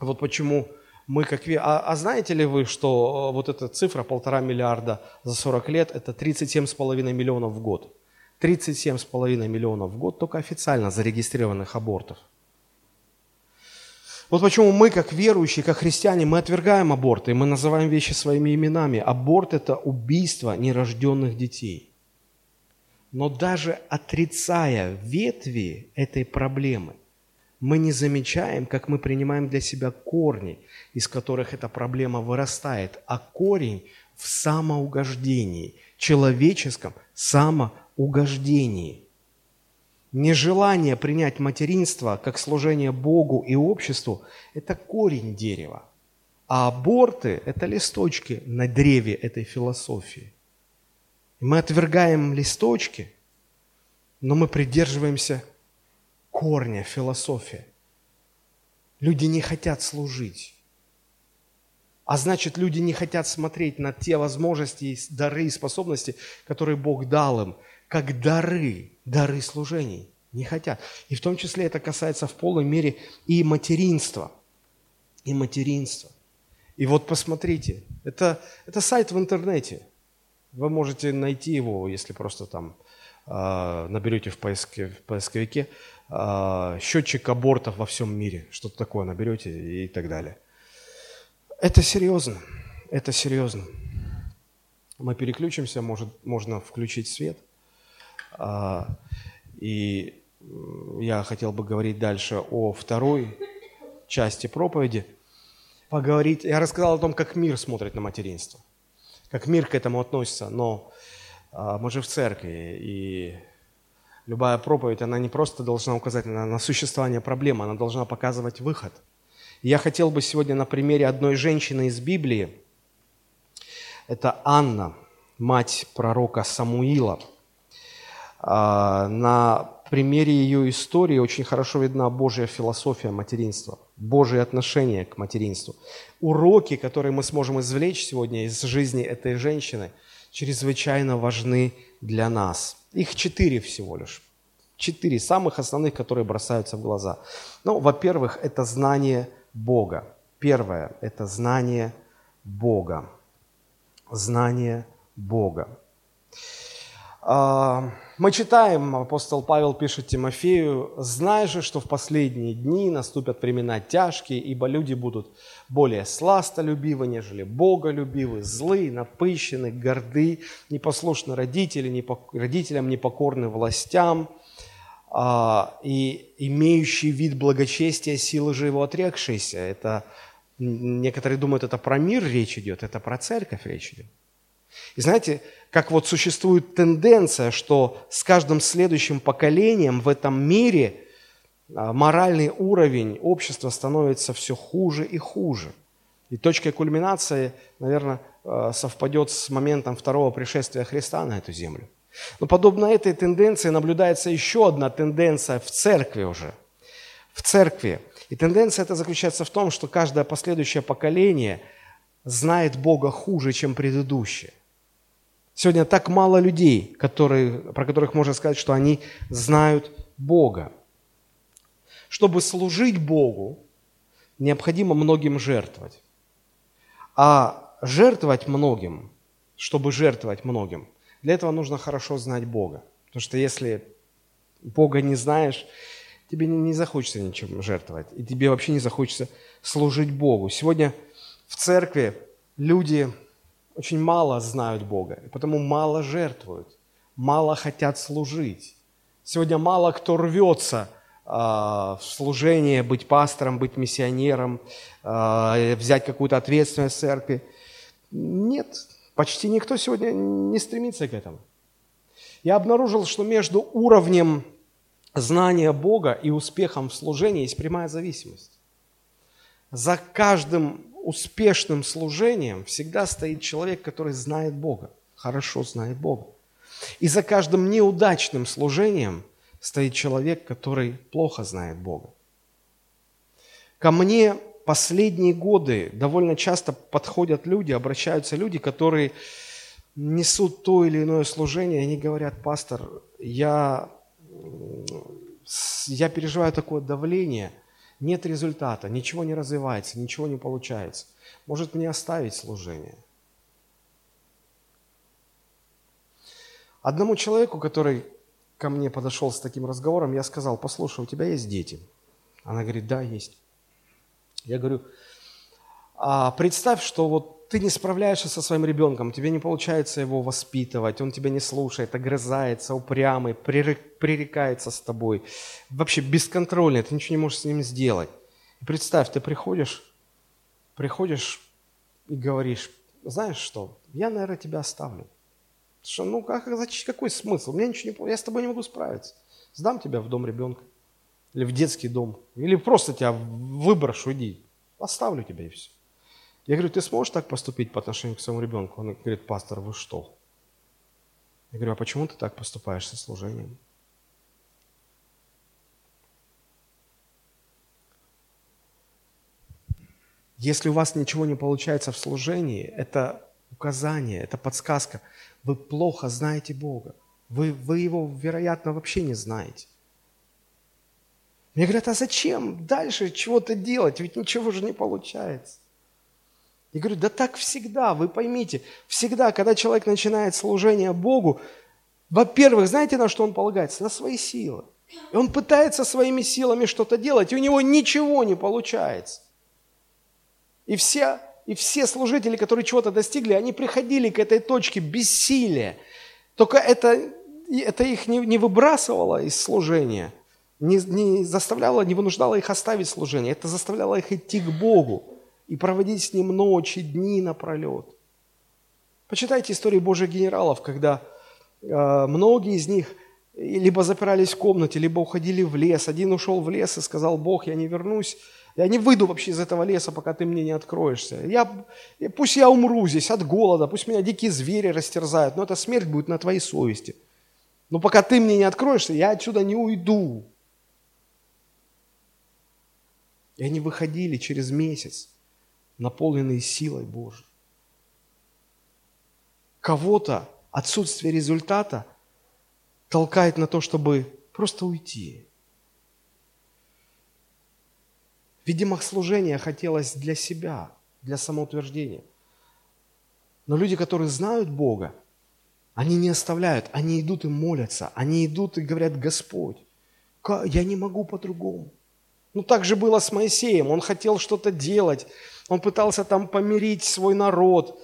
A: Вот почему мы как... А, а знаете ли вы, что э, вот эта цифра полтора миллиарда за 40 лет – это 37,5 миллионов в год. 37,5 миллионов в год только официально зарегистрированных абортов. Вот почему мы, как верующие, как христиане, мы отвергаем аборты, мы называем вещи своими именами. Аборт – это убийство нерожденных детей. Но даже отрицая ветви этой проблемы – мы не замечаем, как мы принимаем для себя корни, из которых эта проблема вырастает, а корень в самоугождении, человеческом самоугождении. Нежелание принять материнство как служение Богу и обществу – это корень дерева. А аборты – это листочки на древе этой философии. Мы отвергаем листочки, но мы придерживаемся корня философия. Люди не хотят служить. А значит, люди не хотят смотреть на те возможности, дары и способности, которые Бог дал им, как дары, дары служений. Не хотят. И в том числе это касается в полной мере и материнства. И материнства. И вот посмотрите, это, это сайт в интернете. Вы можете найти его, если просто там э, наберете в, поиске, в поисковике а, счетчик абортов во всем мире, что-то такое наберете и так далее. Это серьезно, это серьезно. Мы переключимся, может, можно включить свет. А, и я хотел бы говорить дальше о второй части проповеди. Поговорить, я рассказал о том, как мир смотрит на материнство, как мир к этому относится, но а, мы же в церкви, и Любая проповедь, она не просто должна указать на, на существование проблемы, она должна показывать выход. И я хотел бы сегодня на примере одной женщины из Библии, это Анна, мать пророка Самуила. А, на примере ее истории очень хорошо видна Божья философия материнства, Божье отношение к материнству. Уроки, которые мы сможем извлечь сегодня из жизни этой женщины, чрезвычайно важны для нас – их четыре всего лишь. Четыре самых основных, которые бросаются в глаза. Ну, во-первых, это знание Бога. Первое – это знание Бога. Знание Бога. А, мы читаем, апостол Павел пишет Тимофею, «Знай же, что в последние дни наступят времена тяжкие, ибо люди будут более сластолюбивы, нежели боголюбивы, злые, напыщены, горды, непослушны родители, родителям непокорны властям, а, и имеющий вид благочестия, силы же его отрекшиеся». Это, некоторые думают, это про мир речь идет, это про церковь речь идет. И знаете, как вот существует тенденция, что с каждым следующим поколением в этом мире а, моральный уровень общества становится все хуже и хуже. И точкой кульминации, наверное, а, совпадет с моментом второго пришествия Христа на эту землю. Но подобно этой тенденции наблюдается еще одна тенденция в церкви уже. В церкви. И тенденция эта заключается в том, что каждое последующее поколение знает Бога хуже, чем предыдущее. Сегодня так мало людей, которые, про которых можно сказать, что они знают Бога. Чтобы служить Богу, необходимо многим жертвовать. А жертвовать многим, чтобы жертвовать многим, для этого нужно хорошо знать Бога. Потому что если Бога не знаешь, тебе не захочется ничем жертвовать, и тебе вообще не захочется служить Богу. Сегодня в церкви люди очень мало знают Бога, и потому мало жертвуют, мало хотят служить. Сегодня мало кто рвется э, в служение, быть пастором, быть миссионером, э, взять какую-то ответственность в церкви. Нет, почти никто сегодня не стремится к этому. Я обнаружил, что между уровнем знания Бога и успехом в служении есть прямая зависимость. За каждым успешным служением всегда стоит человек, который знает Бога, хорошо знает Бога. И за каждым неудачным служением стоит человек, который плохо знает Бога. Ко мне последние годы довольно часто подходят люди, обращаются люди, которые несут то или иное служение, и они говорят, пастор, я, я переживаю такое давление, нет результата, ничего не развивается, ничего не получается. Может мне оставить служение? Одному человеку, который ко мне подошел с таким разговором, я сказал, послушай, у тебя есть дети? Она говорит, да, есть. Я говорю, а представь, что вот ты не справляешься со своим ребенком, тебе не получается его воспитывать, он тебя не слушает, огрызается, упрямый, пререкается с тобой, вообще бесконтрольный, ты ничего не можешь с ним сделать. И представь, ты приходишь, приходишь и говоришь, знаешь что, я, наверное, тебя оставлю. Что, ну, как, какой смысл? Меня ничего не я с тобой не могу справиться. Сдам тебя в дом ребенка. Или в детский дом. Или просто тебя выброшу, иди. Оставлю тебя и все. Я говорю, ты сможешь так поступить по отношению к своему ребенку? Он говорит, пастор, вы что? Я говорю, а почему ты так поступаешь со служением? Если у вас ничего не получается в служении, это указание, это подсказка. Вы плохо знаете Бога. Вы, вы Его, вероятно, вообще не знаете. Мне говорят, а зачем дальше чего-то делать? Ведь ничего же не получается. Я говорю, да так всегда, вы поймите, всегда, когда человек начинает служение Богу, во-первых, знаете, на что он полагается? На свои силы. И он пытается своими силами что-то делать, и у него ничего не получается. И все и все служители, которые чего-то достигли, они приходили к этой точке бессилия. Только это, это их не, не выбрасывало из служения, не, не заставляло, не вынуждало их оставить служение. Это заставляло их идти к Богу и проводить с Ним ночи, дни напролет. Почитайте истории Божьих генералов, когда э, многие из них либо запирались в комнате, либо уходили в лес. Один ушел в лес и сказал, Бог, я не вернусь я не выйду вообще из этого леса, пока ты мне не откроешься. Я, пусть я умру здесь от голода, пусть меня дикие звери растерзают, но эта смерть будет на твоей совести. Но пока ты мне не откроешься, я отсюда не уйду. И они выходили через месяц, наполненные силой Божией. Кого-то отсутствие результата толкает на то, чтобы просто уйти. Видимо, служение хотелось для себя, для самоутверждения. Но люди, которые знают Бога, они не оставляют, они идут и молятся, они идут и говорят, Господь, я не могу по-другому. Ну так же было с Моисеем, он хотел что-то делать, он пытался там помирить свой народ,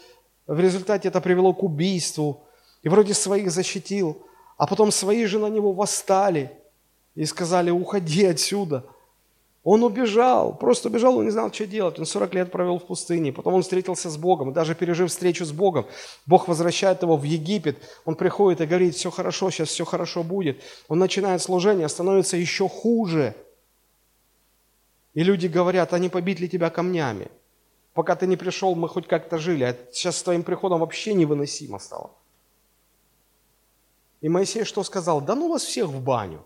A: в результате это привело к убийству, и вроде своих защитил, а потом свои же на него восстали и сказали, уходи отсюда – он убежал, просто убежал, он не знал, что делать. Он 40 лет провел в пустыне, потом он встретился с Богом, и даже пережив встречу с Богом, Бог возвращает его в Египет, он приходит и говорит, все хорошо, сейчас все хорошо будет. Он начинает служение, становится еще хуже. И люди говорят, а не побить ли тебя камнями? Пока ты не пришел, мы хоть как-то жили, а сейчас с твоим приходом вообще невыносимо стало. И Моисей что сказал? Да ну вас всех в баню.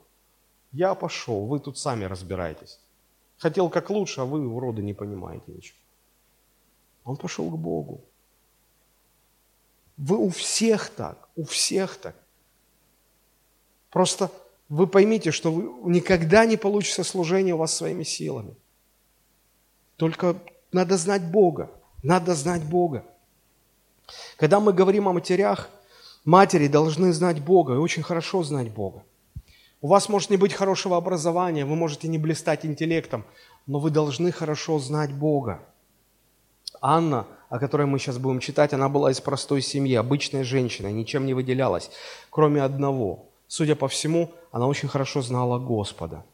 A: Я пошел, вы тут сами разбирайтесь. Хотел как лучше, а вы, уроды, не понимаете ничего. Он пошел к Богу. Вы у всех так, у всех так. Просто вы поймите, что вы никогда не получится служение у вас своими силами. Только надо знать Бога. Надо знать Бога. Когда мы говорим о матерях, матери должны знать Бога и очень хорошо знать Бога. У вас может не быть хорошего образования, вы можете не блистать интеллектом, но вы должны хорошо знать Бога. Анна, о которой мы сейчас будем читать, она была из простой семьи, обычная женщина, ничем не выделялась, кроме одного. Судя по всему, она очень хорошо знала Господа.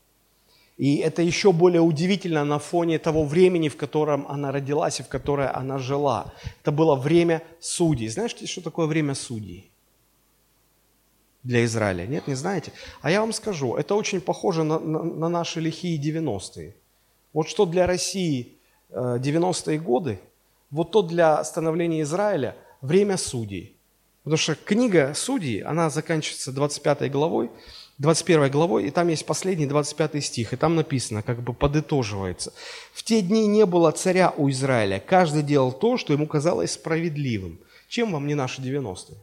A: И это еще более удивительно на фоне того времени, в котором она родилась и в которое она жила. Это было время судей. Знаешь, что такое время судей? для Израиля? Нет, не знаете? А я вам скажу, это очень похоже на, на, на наши лихие 90-е. Вот что для России 90-е э, годы, вот то для становления Израиля время судей. Потому что книга Судей, она заканчивается 25 главой, 21 главой, и там есть последний 25 стих, и там написано, как бы подытоживается. «В те дни не было царя у Израиля, каждый делал то, что ему казалось справедливым». Чем вам не наши 90-е?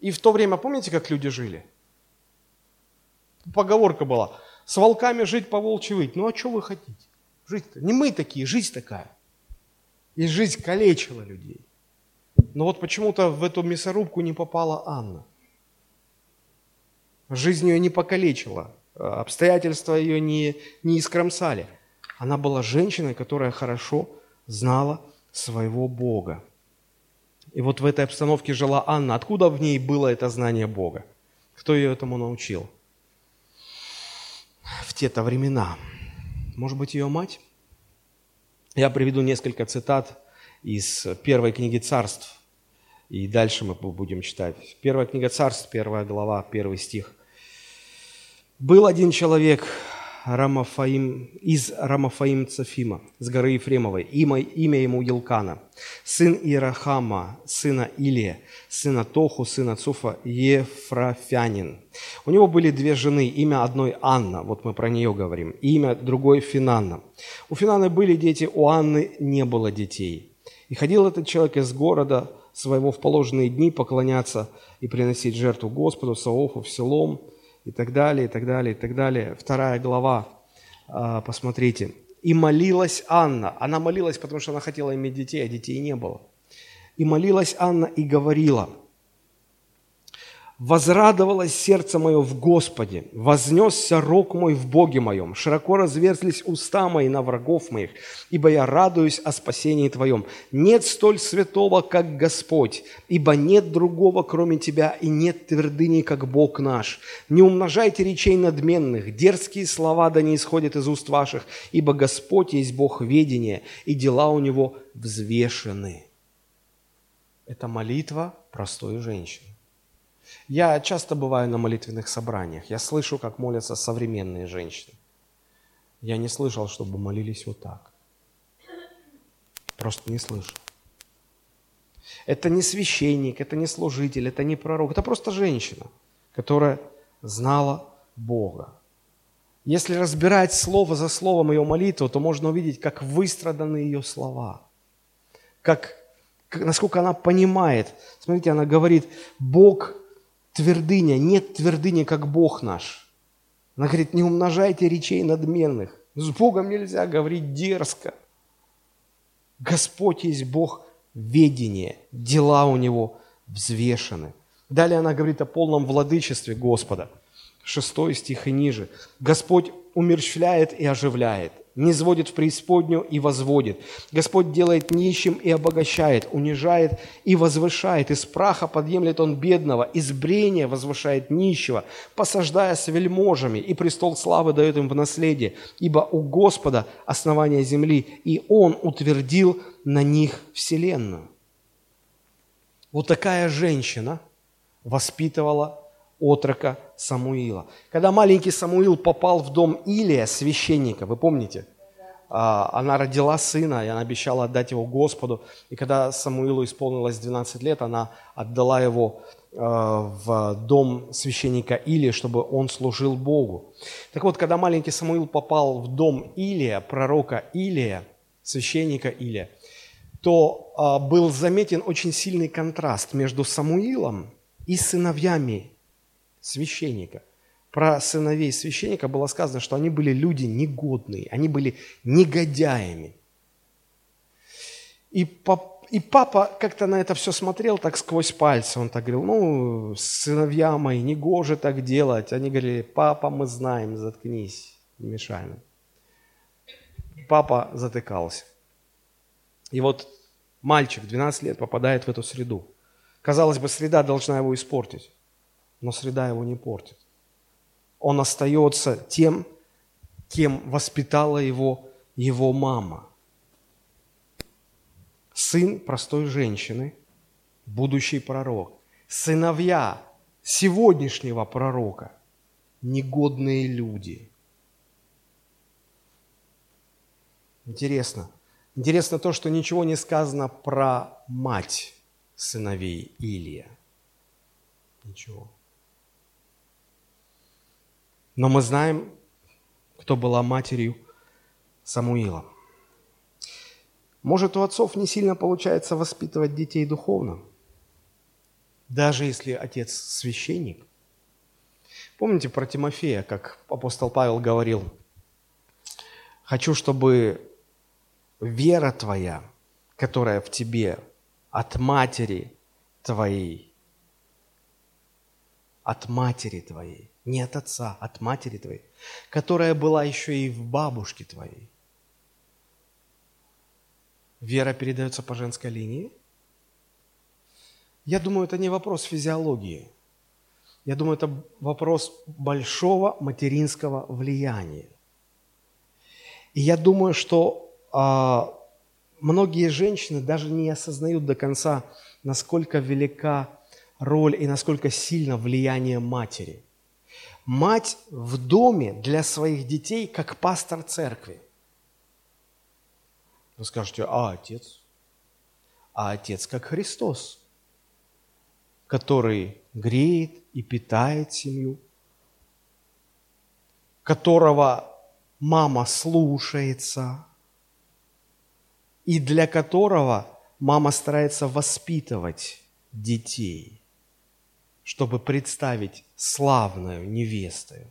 A: И в то время, помните, как люди жили? Поговорка была, с волками жить, по волчьи выть. Ну а что вы хотите? Жить-то. Не мы такие, жизнь такая. И жизнь калечила людей. Но вот почему-то в эту мясорубку не попала Анна. Жизнь ее не покалечила, обстоятельства ее не, не искромсали. Она была женщиной, которая хорошо знала своего Бога. И вот в этой обстановке жила Анна. Откуда в ней было это знание Бога? Кто ее этому научил? В те-то времена. Может быть, ее мать? Я приведу несколько цитат из первой книги царств. И дальше мы будем читать. Первая книга царств, первая глава, первый стих. «Был один человек, Рамафаим, из Рамафаим Цафима, с горы Ефремовой. Имя, имя ему Елкана, сын Ирахама, сына Илия, сына Тоху, сына Цуфа, Ефрафянин. У него были две жены, имя одной Анна, вот мы про нее говорим, имя другой Финанна. У Финаны были дети, у Анны не было детей. И ходил этот человек из города своего в положенные дни поклоняться и приносить жертву Господу, Саофу, в селом, и так далее, и так далее, и так далее. Вторая глава, а, посмотрите. «И молилась Анна». Она молилась, потому что она хотела иметь детей, а детей не было. «И молилась Анна и говорила – Возрадовалось сердце мое в Господе, вознесся рог мой в Боге моем, широко разверзлись уста мои на врагов моих, ибо я радуюсь о спасении Твоем. Нет столь святого, как Господь, ибо нет другого, кроме Тебя, и нет твердыни, как Бог наш. Не умножайте речей надменных, дерзкие слова да не исходят из уст ваших, ибо Господь есть Бог ведения, и дела у Него взвешены. Это молитва простой женщины. Я часто бываю на молитвенных собраниях. Я слышу, как молятся современные женщины. Я не слышал, чтобы молились вот так. Просто не слышал. Это не священник, это не служитель, это не пророк. Это просто женщина, которая знала Бога. Если разбирать слово за словом ее молитву, то можно увидеть, как выстраданы ее слова, как, насколько она понимает. Смотрите, она говорит, Бог твердыня, нет твердыни, как Бог наш. Она говорит, не умножайте речей надменных. С Богом нельзя говорить дерзко. Господь есть Бог ведения, дела у Него взвешены. Далее она говорит о полном владычестве Господа. Шестой стих и ниже. Господь умерщвляет и оживляет не сводит в преисподнюю и возводит. Господь делает нищим и обогащает, унижает и возвышает. Из праха подъемлет он бедного, из брения возвышает нищего, посаждая с вельможами, и престол славы дает им в наследие. Ибо у Господа основание земли, и Он утвердил на них вселенную. Вот такая женщина воспитывала отрока Самуила. Когда маленький Самуил попал в дом Илия, священника, вы помните, а, она родила сына, и она обещала отдать его Господу. И когда Самуилу исполнилось 12 лет, она отдала его а, в дом священника Илия, чтобы он служил Богу. Так вот, когда маленький Самуил попал в дом Илия, пророка Илия, священника Илия, то а, был заметен очень сильный контраст между Самуилом и сыновьями священника. Про сыновей священника было сказано, что они были люди негодные, они были негодяями. И, пап, и папа как-то на это все смотрел так сквозь пальцы. Он так говорил, ну, сыновья мои, не гоже так делать. Они говорили, папа, мы знаем, заткнись, не мешай нам. Папа затыкался. И вот мальчик, 12 лет, попадает в эту среду. Казалось бы, среда должна его испортить но среда его не портит. Он остается тем, кем воспитала его его мама. Сын простой женщины, будущий пророк. Сыновья сегодняшнего пророка – негодные люди. Интересно, Интересно то, что ничего не сказано про мать сыновей Илия. Ничего. Но мы знаем, кто была матерью Самуила. Может, у отцов не сильно получается воспитывать детей духовно, даже если отец священник. Помните про Тимофея, как апостол Павел говорил, «Хочу, чтобы вера твоя, которая в тебе от матери твоей, от матери твоей, не от отца, от матери твоей, которая была еще и в бабушке твоей, Вера передается по женской линии? Я думаю, это не вопрос физиологии. Я думаю, это вопрос большого материнского влияния. И я думаю, что а, многие женщины даже не осознают до конца, насколько велика роль и насколько сильно влияние матери. Мать в доме для своих детей, как пастор церкви. Вы скажете, а отец? А отец как Христос, который греет и питает семью, которого мама слушается, и для которого мама старается воспитывать детей, чтобы представить славную невестою.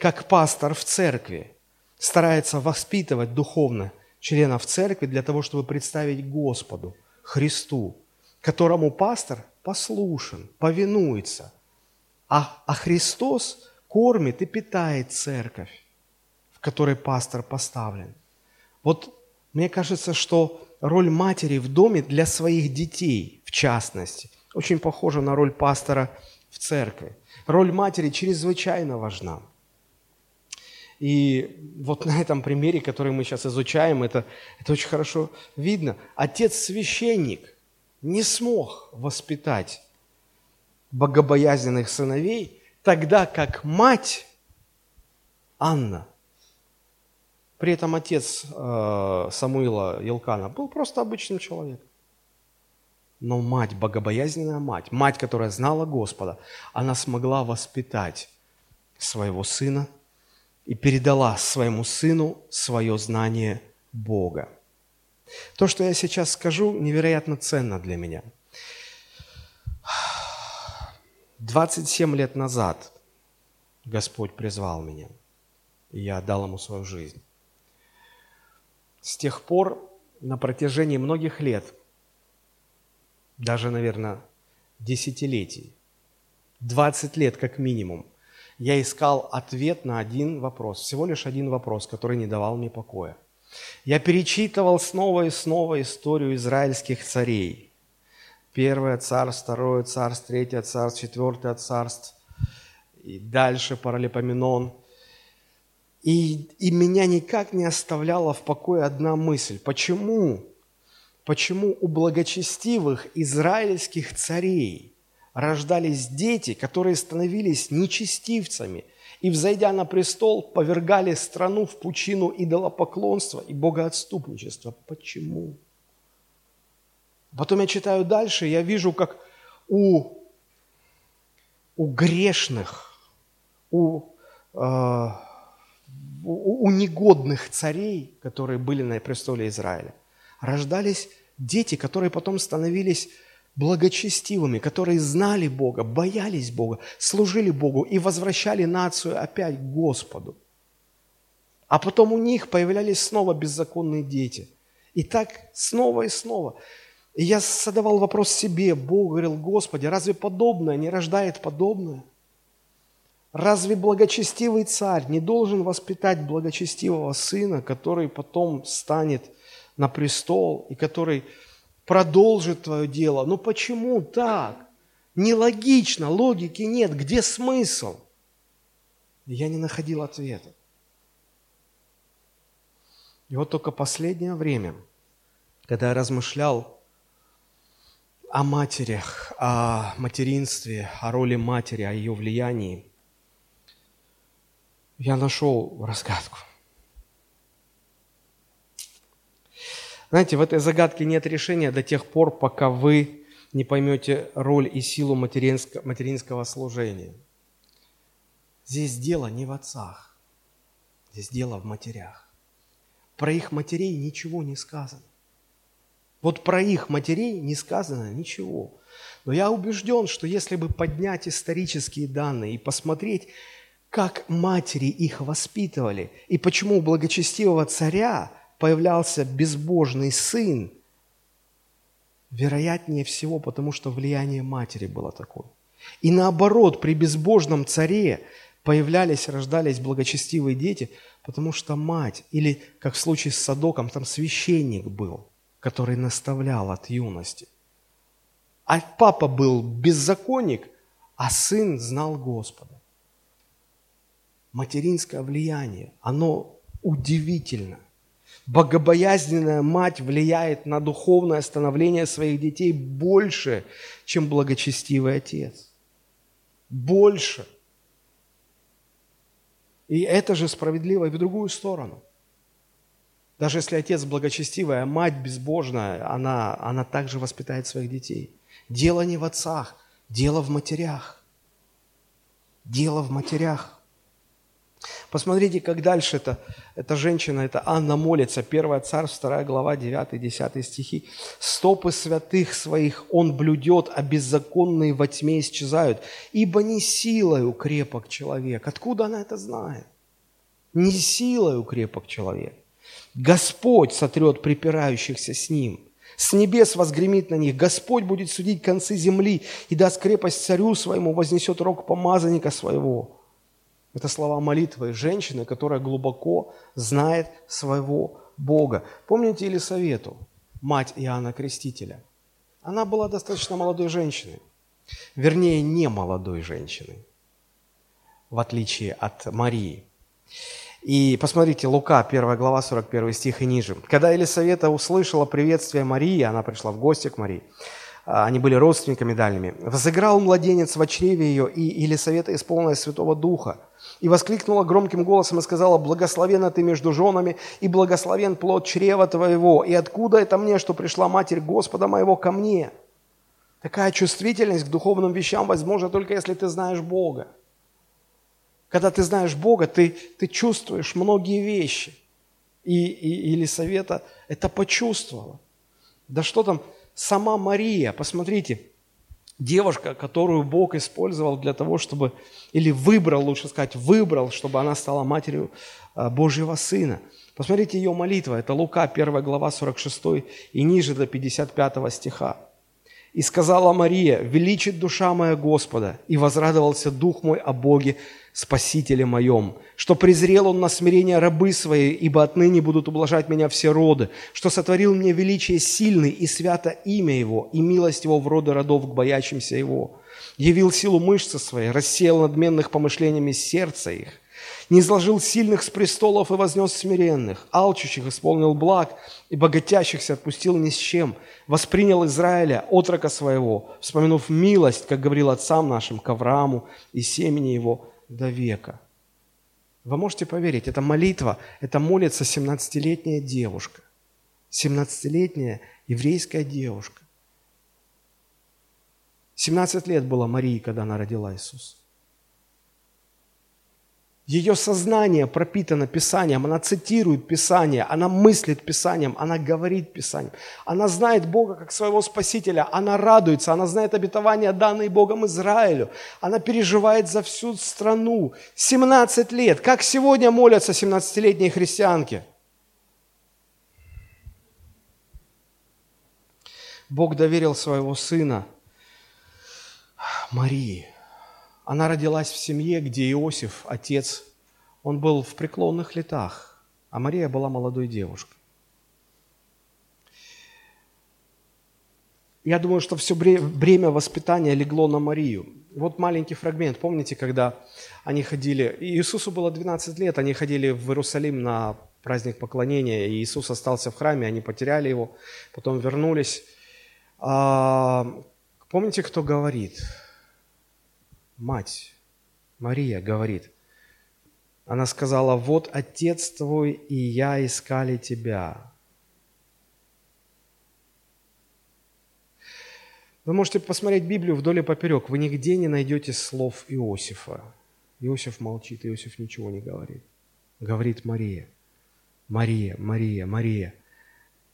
A: Как пастор в церкви старается воспитывать духовно членов церкви для того, чтобы представить Господу, Христу, которому пастор послушен, повинуется, а, а Христос кормит и питает церковь, в которой пастор поставлен. Вот мне кажется, что роль матери в доме для своих детей, в частности, очень похожа на роль пастора в церкви. Роль матери чрезвычайно важна. И вот на этом примере, который мы сейчас изучаем, это, это очень хорошо видно. Отец-священник не смог воспитать богобоязненных сыновей, тогда как мать Анна, при этом отец э, Самуила Елкана был просто обычным человеком. Но мать, богобоязненная мать, мать, которая знала Господа, она смогла воспитать своего сына – и передала своему сыну свое знание Бога. То, что я сейчас скажу, невероятно ценно для меня. 27 лет назад Господь призвал меня, и я отдал Ему свою жизнь. С тех пор, на протяжении многих лет, даже, наверное, десятилетий, 20 лет как минимум, я искал ответ на один вопрос, всего лишь один вопрос, который не давал мне покоя. Я перечитывал снова и снова историю израильских царей. Первое царство, второе царство, третье царство, четвертое царство, и дальше Паралипоменон. И, и меня никак не оставляла в покое одна мысль. Почему? Почему у благочестивых израильских царей – рождались дети, которые становились нечестивцами и, взойдя на престол, повергали страну в пучину идолопоклонства и богоотступничества. Почему? Потом я читаю дальше, я вижу, как у, у грешных, у, э, у, у негодных царей, которые были на престоле Израиля, рождались дети, которые потом становились благочестивыми, которые знали Бога, боялись Бога, служили Богу и возвращали нацию опять к Господу. А потом у них появлялись снова беззаконные дети. И так снова и снова. И я задавал вопрос себе, Бог говорил, Господи, разве подобное не рождает подобное? Разве благочестивый царь не должен воспитать благочестивого сына, который потом станет на престол и который продолжит твое дело. Но почему так? Нелогично, логики нет. Где смысл? Я не находил ответа. И вот только последнее время, когда я размышлял о матерях, о материнстве, о роли матери, о ее влиянии, я нашел разгадку. Знаете, в этой загадке нет решения до тех пор, пока вы не поймете роль и силу материнского, материнского служения. Здесь дело не в отцах, здесь дело в матерях. Про их матерей ничего не сказано. Вот про их матерей не сказано ничего. Но я убежден, что если бы поднять исторические данные и посмотреть, как матери их воспитывали, и почему у благочестивого царя появлялся безбожный сын, вероятнее всего, потому что влияние матери было такое. И наоборот, при безбожном царе появлялись, рождались благочестивые дети, потому что мать, или, как в случае с Садоком, там священник был, который наставлял от юности. А папа был беззаконник, а сын знал Господа. Материнское влияние, оно удивительно. Богобоязненная мать влияет на духовное становление своих детей больше, чем благочестивый отец. Больше – и это же справедливо и в другую сторону. Даже если отец благочестивый, а мать безбожная, она, она также воспитает своих детей. Дело не в отцах, дело в матерях. Дело в матерях. Посмотрите, как дальше это, эта женщина, это Анна молится, 1 Царств, 2 глава, 9-10 стихи. «Стопы святых своих он блюдет, а беззаконные во тьме исчезают, ибо не силою крепок человек». Откуда она это знает? Не силою крепок человек. Господь сотрет припирающихся с ним. С небес возгремит на них. Господь будет судить концы земли и даст крепость царю своему, вознесет рог помазанника своего. Это слова молитвы женщины, которая глубоко знает своего Бога. Помните Елисавету, мать Иоанна Крестителя? Она была достаточно молодой женщиной. Вернее, не молодой женщиной, в отличие от Марии. И посмотрите, Лука, 1 глава, 41 стих и ниже. Когда Елисавета услышала приветствие Марии, она пришла в гости к Марии, они были родственниками дальними. «Возыграл младенец в чреве ее, и Елисавета исполнилась Святого Духа, и воскликнула громким голосом и сказала, «Благословена ты между женами, и благословен плод чрева твоего, и откуда это мне, что пришла Матерь Господа моего ко мне?» Такая чувствительность к духовным вещам возможна только если ты знаешь Бога. Когда ты знаешь Бога, ты, ты чувствуешь многие вещи. И, и Елисавета это почувствовала. Да что там, сама Мария, посмотрите, девушка, которую Бог использовал для того, чтобы, или выбрал, лучше сказать, выбрал, чтобы она стала матерью а, Божьего Сына. Посмотрите ее молитва, это Лука, 1 глава, 46 и ниже до 55 стиха. «И сказала Мария, величит душа моя Господа, и возрадовался дух мой о Боге, Спасителе моем, что презрел Он на смирение рабы свои, ибо отныне будут ублажать меня все роды, что сотворил мне величие сильный и свято имя Его, и милость Его в роды родов к боящимся Его. Явил силу мышцы своей, рассеял надменных помышлениями сердца их, не изложил сильных с престолов и вознес смиренных, алчущих исполнил благ, и богатящихся отпустил ни с чем, воспринял Израиля, отрока своего, вспомянув милость, как говорил отцам нашим, к Аврааму и семени его, до века. Вы можете поверить, это молитва, это молится 17-летняя девушка. 17-летняя еврейская девушка. 17 лет была Марии, когда она родила Иисуса. Ее сознание пропитано Писанием, она цитирует Писание, она мыслит Писанием, она говорит Писанием. Она знает Бога как своего Спасителя, она радуется, она знает обетования, данные Богом Израилю. Она переживает за всю страну. 17 лет. Как сегодня молятся 17-летние христианки? Бог доверил своего сына Марии – она родилась в семье, где Иосиф, отец, он был в преклонных летах, а Мария была молодой девушкой. Я думаю, что все бремя воспитания легло на Марию. Вот маленький фрагмент. Помните, когда они ходили... Иисусу было 12 лет, они ходили в Иерусалим на праздник поклонения, и Иисус остался в храме, они потеряли его, потом вернулись. А, помните, кто говорит? мать, Мария, говорит. Она сказала, вот отец твой и я искали тебя. Вы можете посмотреть Библию вдоль и поперек. Вы нигде не найдете слов Иосифа. Иосиф молчит, Иосиф ничего не говорит. Говорит Мария. Мария, Мария, Мария.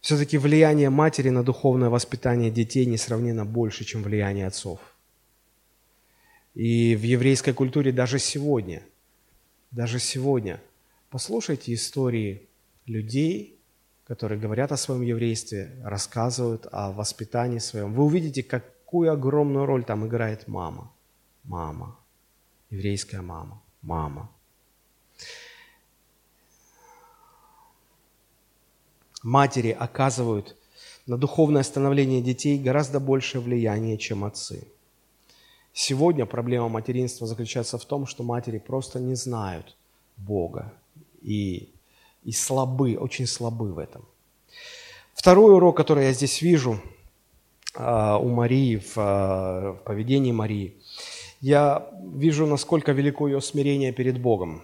A: Все-таки влияние матери на духовное воспитание детей несравненно больше, чем влияние отцов – и в еврейской культуре даже сегодня, даже сегодня, послушайте истории людей, которые говорят о своем еврействе, рассказывают о воспитании своем. Вы увидите, какую огромную роль там играет мама. Мама. Еврейская мама. Мама. матери оказывают на духовное становление детей гораздо большее влияние, чем отцы. Сегодня проблема материнства заключается в том, что матери просто не знают Бога и, и слабы, очень слабы в этом. Второй урок, который я здесь вижу э, у Марии, в, э, в поведении Марии, я вижу, насколько велико ее смирение перед Богом.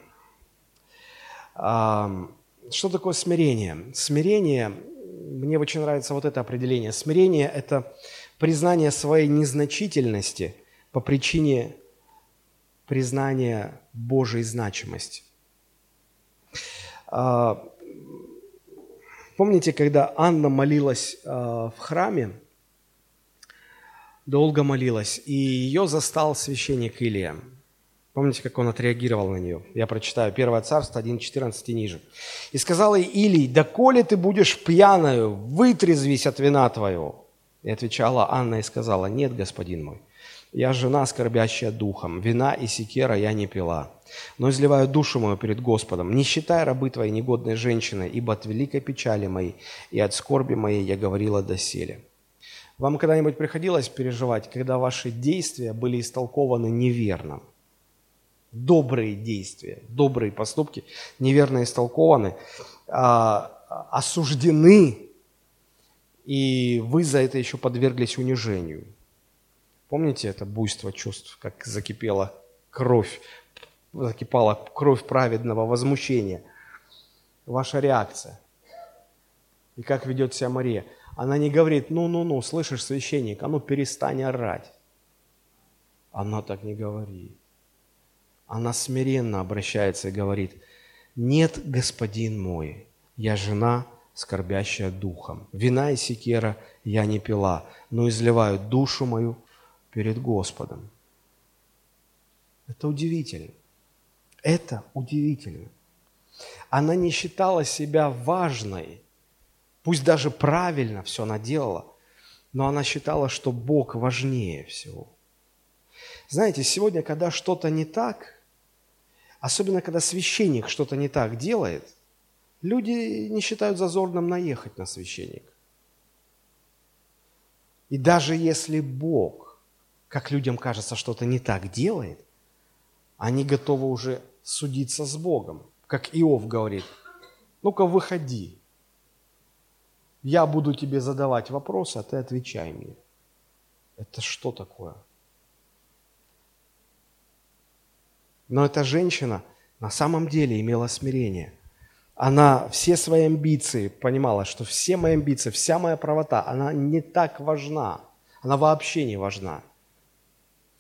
A: Э, что такое смирение? Смирение, мне очень нравится вот это определение. Смирение – это признание своей незначительности по причине признания Божьей значимости. А, помните, когда Анна молилась а, в храме, долго молилась, и ее застал священник Илия. Помните, как он отреагировал на нее? Я прочитаю 1 Царство 1.14 и ниже. «И сказал ей Илий, да коли ты будешь пьяною, вытрезвись от вина твоего». И отвечала Анна и сказала, нет, господин мой, я жена, скорбящая духом, вина и секера я не пила, но изливаю душу мою перед Господом. Не считай рабы твоей негодной женщины, ибо от великой печали моей и от скорби моей я говорила доселе». Вам когда-нибудь приходилось переживать, когда ваши действия были истолкованы неверно? добрые действия, добрые поступки неверно истолкованы, а, осуждены, и вы за это еще подверглись унижению. Помните это буйство чувств, как закипела кровь, закипала кровь праведного возмущения? Ваша реакция. И как ведет себя Мария? Она не говорит, ну-ну-ну, слышишь, священник, а ну перестань орать. Она так не говорит она смиренно обращается и говорит, «Нет, господин мой, я жена, скорбящая духом. Вина и секера я не пила, но изливаю душу мою перед Господом». Это удивительно. Это удивительно. Она не считала себя важной, пусть даже правильно все она делала, но она считала, что Бог важнее всего. Знаете, сегодня, когда что-то не так, Особенно, когда священник что-то не так делает, люди не считают зазорным наехать на священника. И даже если Бог, как людям кажется, что-то не так делает, они готовы уже судиться с Богом. Как Иов говорит, ну-ка выходи, я буду тебе задавать вопросы, а ты отвечай мне. Это что такое? Но эта женщина на самом деле имела смирение. Она все свои амбиции понимала, что все мои амбиции, вся моя правота, она не так важна. Она вообще не важна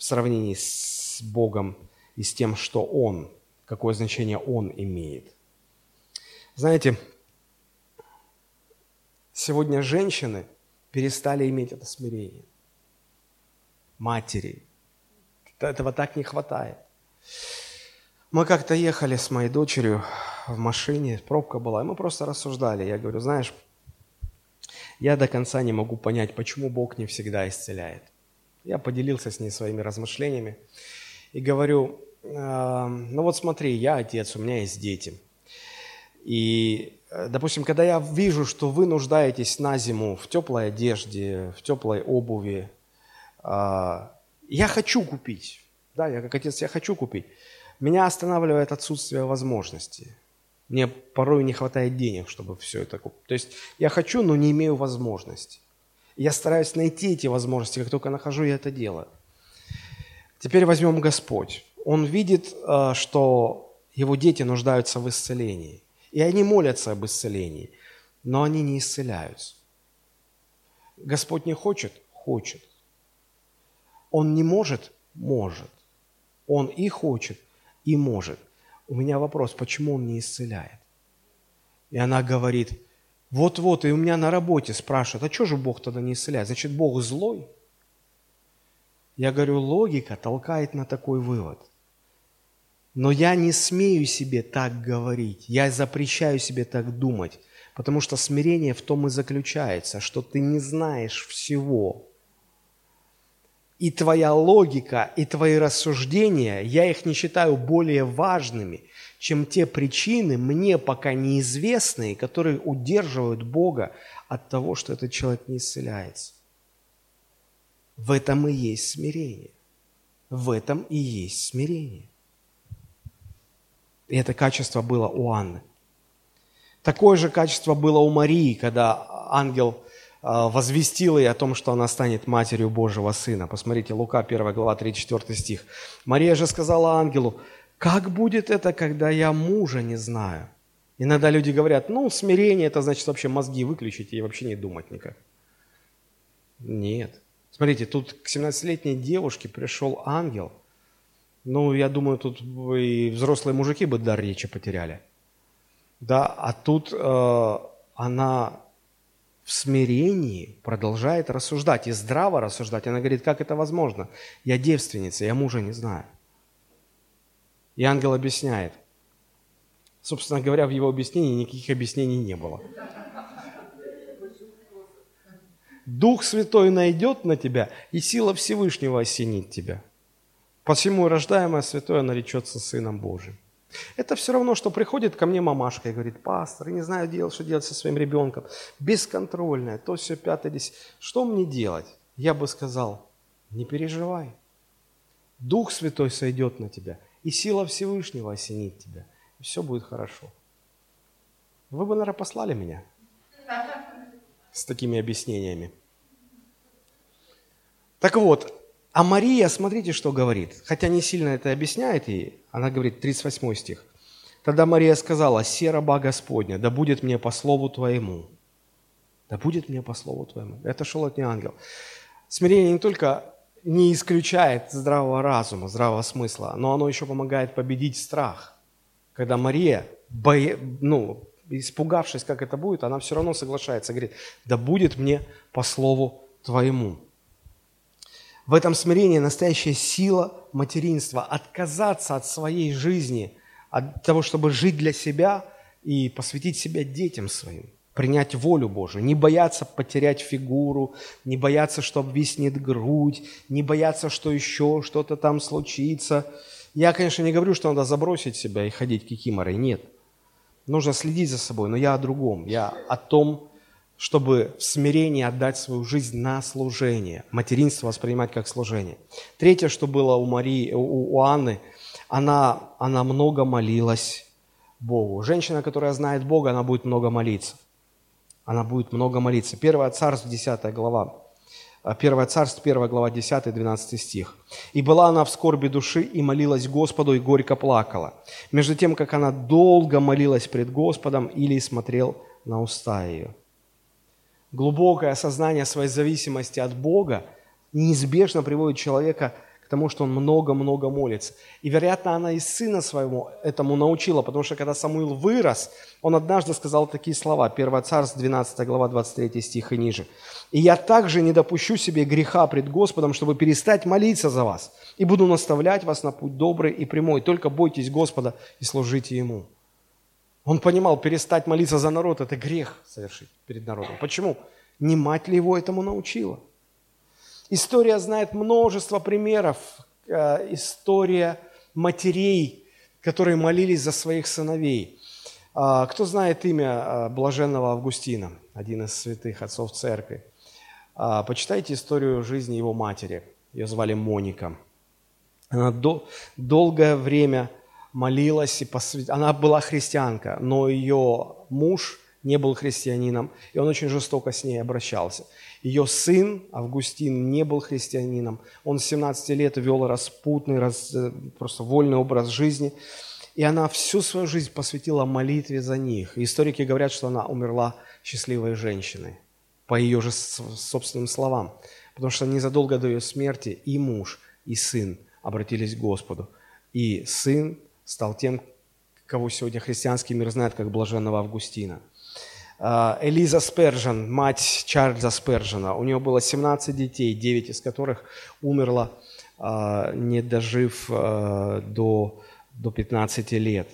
A: в сравнении с Богом и с тем, что Он, какое значение Он имеет. Знаете, сегодня женщины перестали иметь это смирение. Матери. Этого так не хватает. Мы как-то ехали с моей дочерью в машине, пробка была, и мы просто рассуждали. Я говорю, знаешь, я до конца не могу понять, почему Бог не всегда исцеляет. Я поделился с ней своими размышлениями и говорю, э, ну вот смотри, я отец, у меня есть дети. И, э, допустим, когда я вижу, что вы нуждаетесь на зиму в теплой одежде, в теплой обуви, э, я хочу купить. Да, я как отец, я хочу купить. Меня останавливает отсутствие возможности. Мне порой не хватает денег, чтобы все это купить. То есть я хочу, но не имею возможности. Я стараюсь найти эти возможности, как только нахожу, я это делаю. Теперь возьмем Господь. Он видит, э, что его дети нуждаются в исцелении. И они молятся об исцелении, но они не исцеляются. Господь не хочет? Хочет. Он не может? Может. Он и хочет, и может. У меня вопрос, почему он не исцеляет? И она говорит, вот-вот, и у меня на работе спрашивают, а что же Бог тогда не исцеляет? Значит, Бог злой? Я говорю, логика толкает на такой вывод. Но я не смею себе так говорить, я запрещаю себе так думать, потому что смирение в том и заключается, что ты не знаешь всего. И твоя логика, и твои рассуждения, я их не считаю более важными, чем те причины, мне пока неизвестные, которые удерживают Бога от того, что этот человек не исцеляется. В этом и есть смирение. В этом и есть смирение. И это качество было у Анны. Такое же качество было у Марии, когда ангел а, возвестил ей о том, что она станет матерью Божьего Сына. Посмотрите, Лука 1 глава 3-4 стих. Мария же сказала ангелу, как будет это, когда я мужа не знаю? Иногда люди говорят, ну, смирение, это значит вообще мозги выключить и вообще не думать никак. Нет. Смотрите, тут к 17-летней девушке пришел ангел – ну, я думаю, тут и взрослые мужики бы дар речи потеряли. Да, а тут э, она в смирении продолжает рассуждать и здраво рассуждать. Она говорит, как это возможно? Я девственница, я мужа не знаю. И ангел объясняет. Собственно говоря, в его объяснении никаких объяснений не было. Дух Святой найдет на тебя, и сила Всевышнего осенит тебя – Посему рождаемое святое наречется Сыном Божиим. Это все равно, что приходит ко мне мамашка и говорит, пастор, я не знаю, делать, что делать со своим ребенком. Бесконтрольное, то все пятое, десять. Что мне делать? Я бы сказал, не переживай. Дух Святой сойдет на тебя, и сила Всевышнего осенит тебя, и все будет хорошо. Вы бы, наверное, послали меня с такими объяснениями. Так вот, а Мария, смотрите, что говорит. Хотя не сильно это объясняет ей. Она говорит, 38 стих. Тогда Мария сказала, «Се раба Господня, да будет мне по слову Твоему». Да будет мне по слову Твоему. Это шел от нее ангел. Смирение не только не исключает здравого разума, здравого смысла, но оно еще помогает победить страх. Когда Мария, бое, ну, испугавшись, как это будет, она все равно соглашается, говорит, да будет мне по слову Твоему. В этом смирении настоящая сила материнства. Отказаться от своей жизни, от того, чтобы жить для себя и посвятить себя детям своим. Принять волю Божию, не бояться потерять фигуру, не бояться, что обвиснет грудь, не бояться, что еще что-то там случится. Я, конечно, не говорю, что надо забросить себя и ходить кикиморой, нет. Нужно следить за собой, но я о другом. Я о том, чтобы в смирении отдать свою жизнь на служение, материнство воспринимать как служение. Третье, что было у Марии, у, у Анны, она, она много молилась Богу. Женщина, которая знает Бога, она будет много молиться. Она будет много молиться. Первое царство, 10 глава. Первое царство, 1 глава, 10-12 стих. «И была она в скорби души, и молилась Господу, и горько плакала. Между тем, как она долго молилась пред Господом, или смотрел на уста ее» глубокое осознание своей зависимости от Бога неизбежно приводит человека к тому, что он много-много молится. И, вероятно, она и сына своему этому научила, потому что, когда Самуил вырос, он однажды сказал такие слова, 1 Царств, 12 глава, 23 стих и ниже. «И я также не допущу себе греха пред Господом, чтобы перестать молиться за вас, и буду наставлять вас на путь добрый и прямой, только бойтесь Господа и служите Ему». Он понимал, перестать молиться за народ – это грех совершить перед народом. Почему? Не мать ли его этому научила? История знает множество примеров. Э, история матерей, которые молились за своих сыновей. А, кто знает имя э, блаженного Августина, один из святых отцов церкви? А, почитайте историю жизни его матери. Ее звали Моника. Она до, долгое время молилась, и посвят... она была христианка, но ее муж не был христианином, и он очень жестоко с ней обращался. Ее сын Августин не был христианином, он с 17 лет вел распутный, рас... просто вольный образ жизни, и она всю свою жизнь посвятила молитве за них. историки говорят, что она умерла счастливой женщиной, по ее же собственным словам. потому что незадолго до ее смерти и муж, и сын обратились к Господу. И сын стал тем, кого сегодня христианский мир знает как блаженного Августина. А, Элиза Спержен, мать Чарльза Спержена, у нее было 17 детей, 9 из которых умерло, а, не дожив а, до, до 15 лет.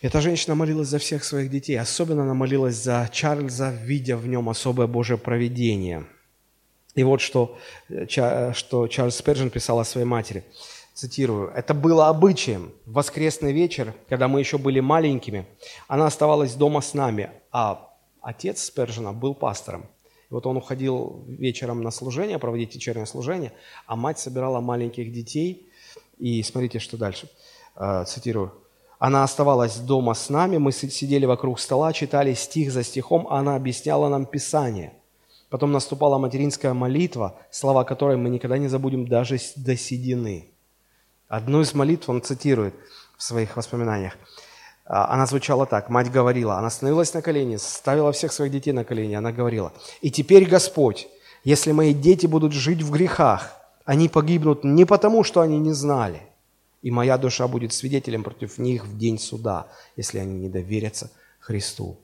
A: Эта женщина молилась за всех своих детей, особенно она молилась за Чарльза, видя в нем особое Божье провидение. И вот что, что Чарльз Спержен писал о своей матери – цитирую, «Это было обычаем. В воскресный вечер, когда мы еще были маленькими, она оставалась дома с нами, а отец Спержина был пастором. И вот он уходил вечером на служение, проводить вечернее служение, а мать собирала маленьких детей. И смотрите, что дальше. Э, цитирую. Она оставалась дома с нами, мы сидели вокруг стола, читали стих за стихом, а она объясняла нам Писание. Потом наступала материнская молитва, слова которой мы никогда не забудем даже до седины. Одну из молитв он цитирует в своих воспоминаниях. А, она звучала так. Мать говорила, она становилась на колени, ставила всех своих детей на колени. Она говорила, «И теперь, Господь, если мои дети будут жить в грехах, они погибнут не потому, что они не знали, и моя душа будет свидетелем против них в день суда, если они не доверятся Христу».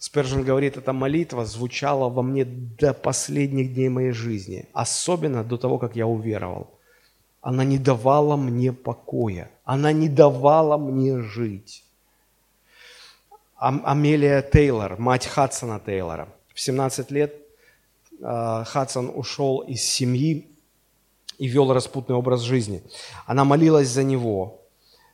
A: Спержин говорит, эта молитва звучала во мне до последних дней моей жизни, особенно до того, как я уверовал – она не давала мне покоя. Она не давала мне жить. Амелия Тейлор, мать Хадсона Тейлора. В 17 лет а, Хадсон ушел из семьи и вел распутный образ жизни. Она молилась за него.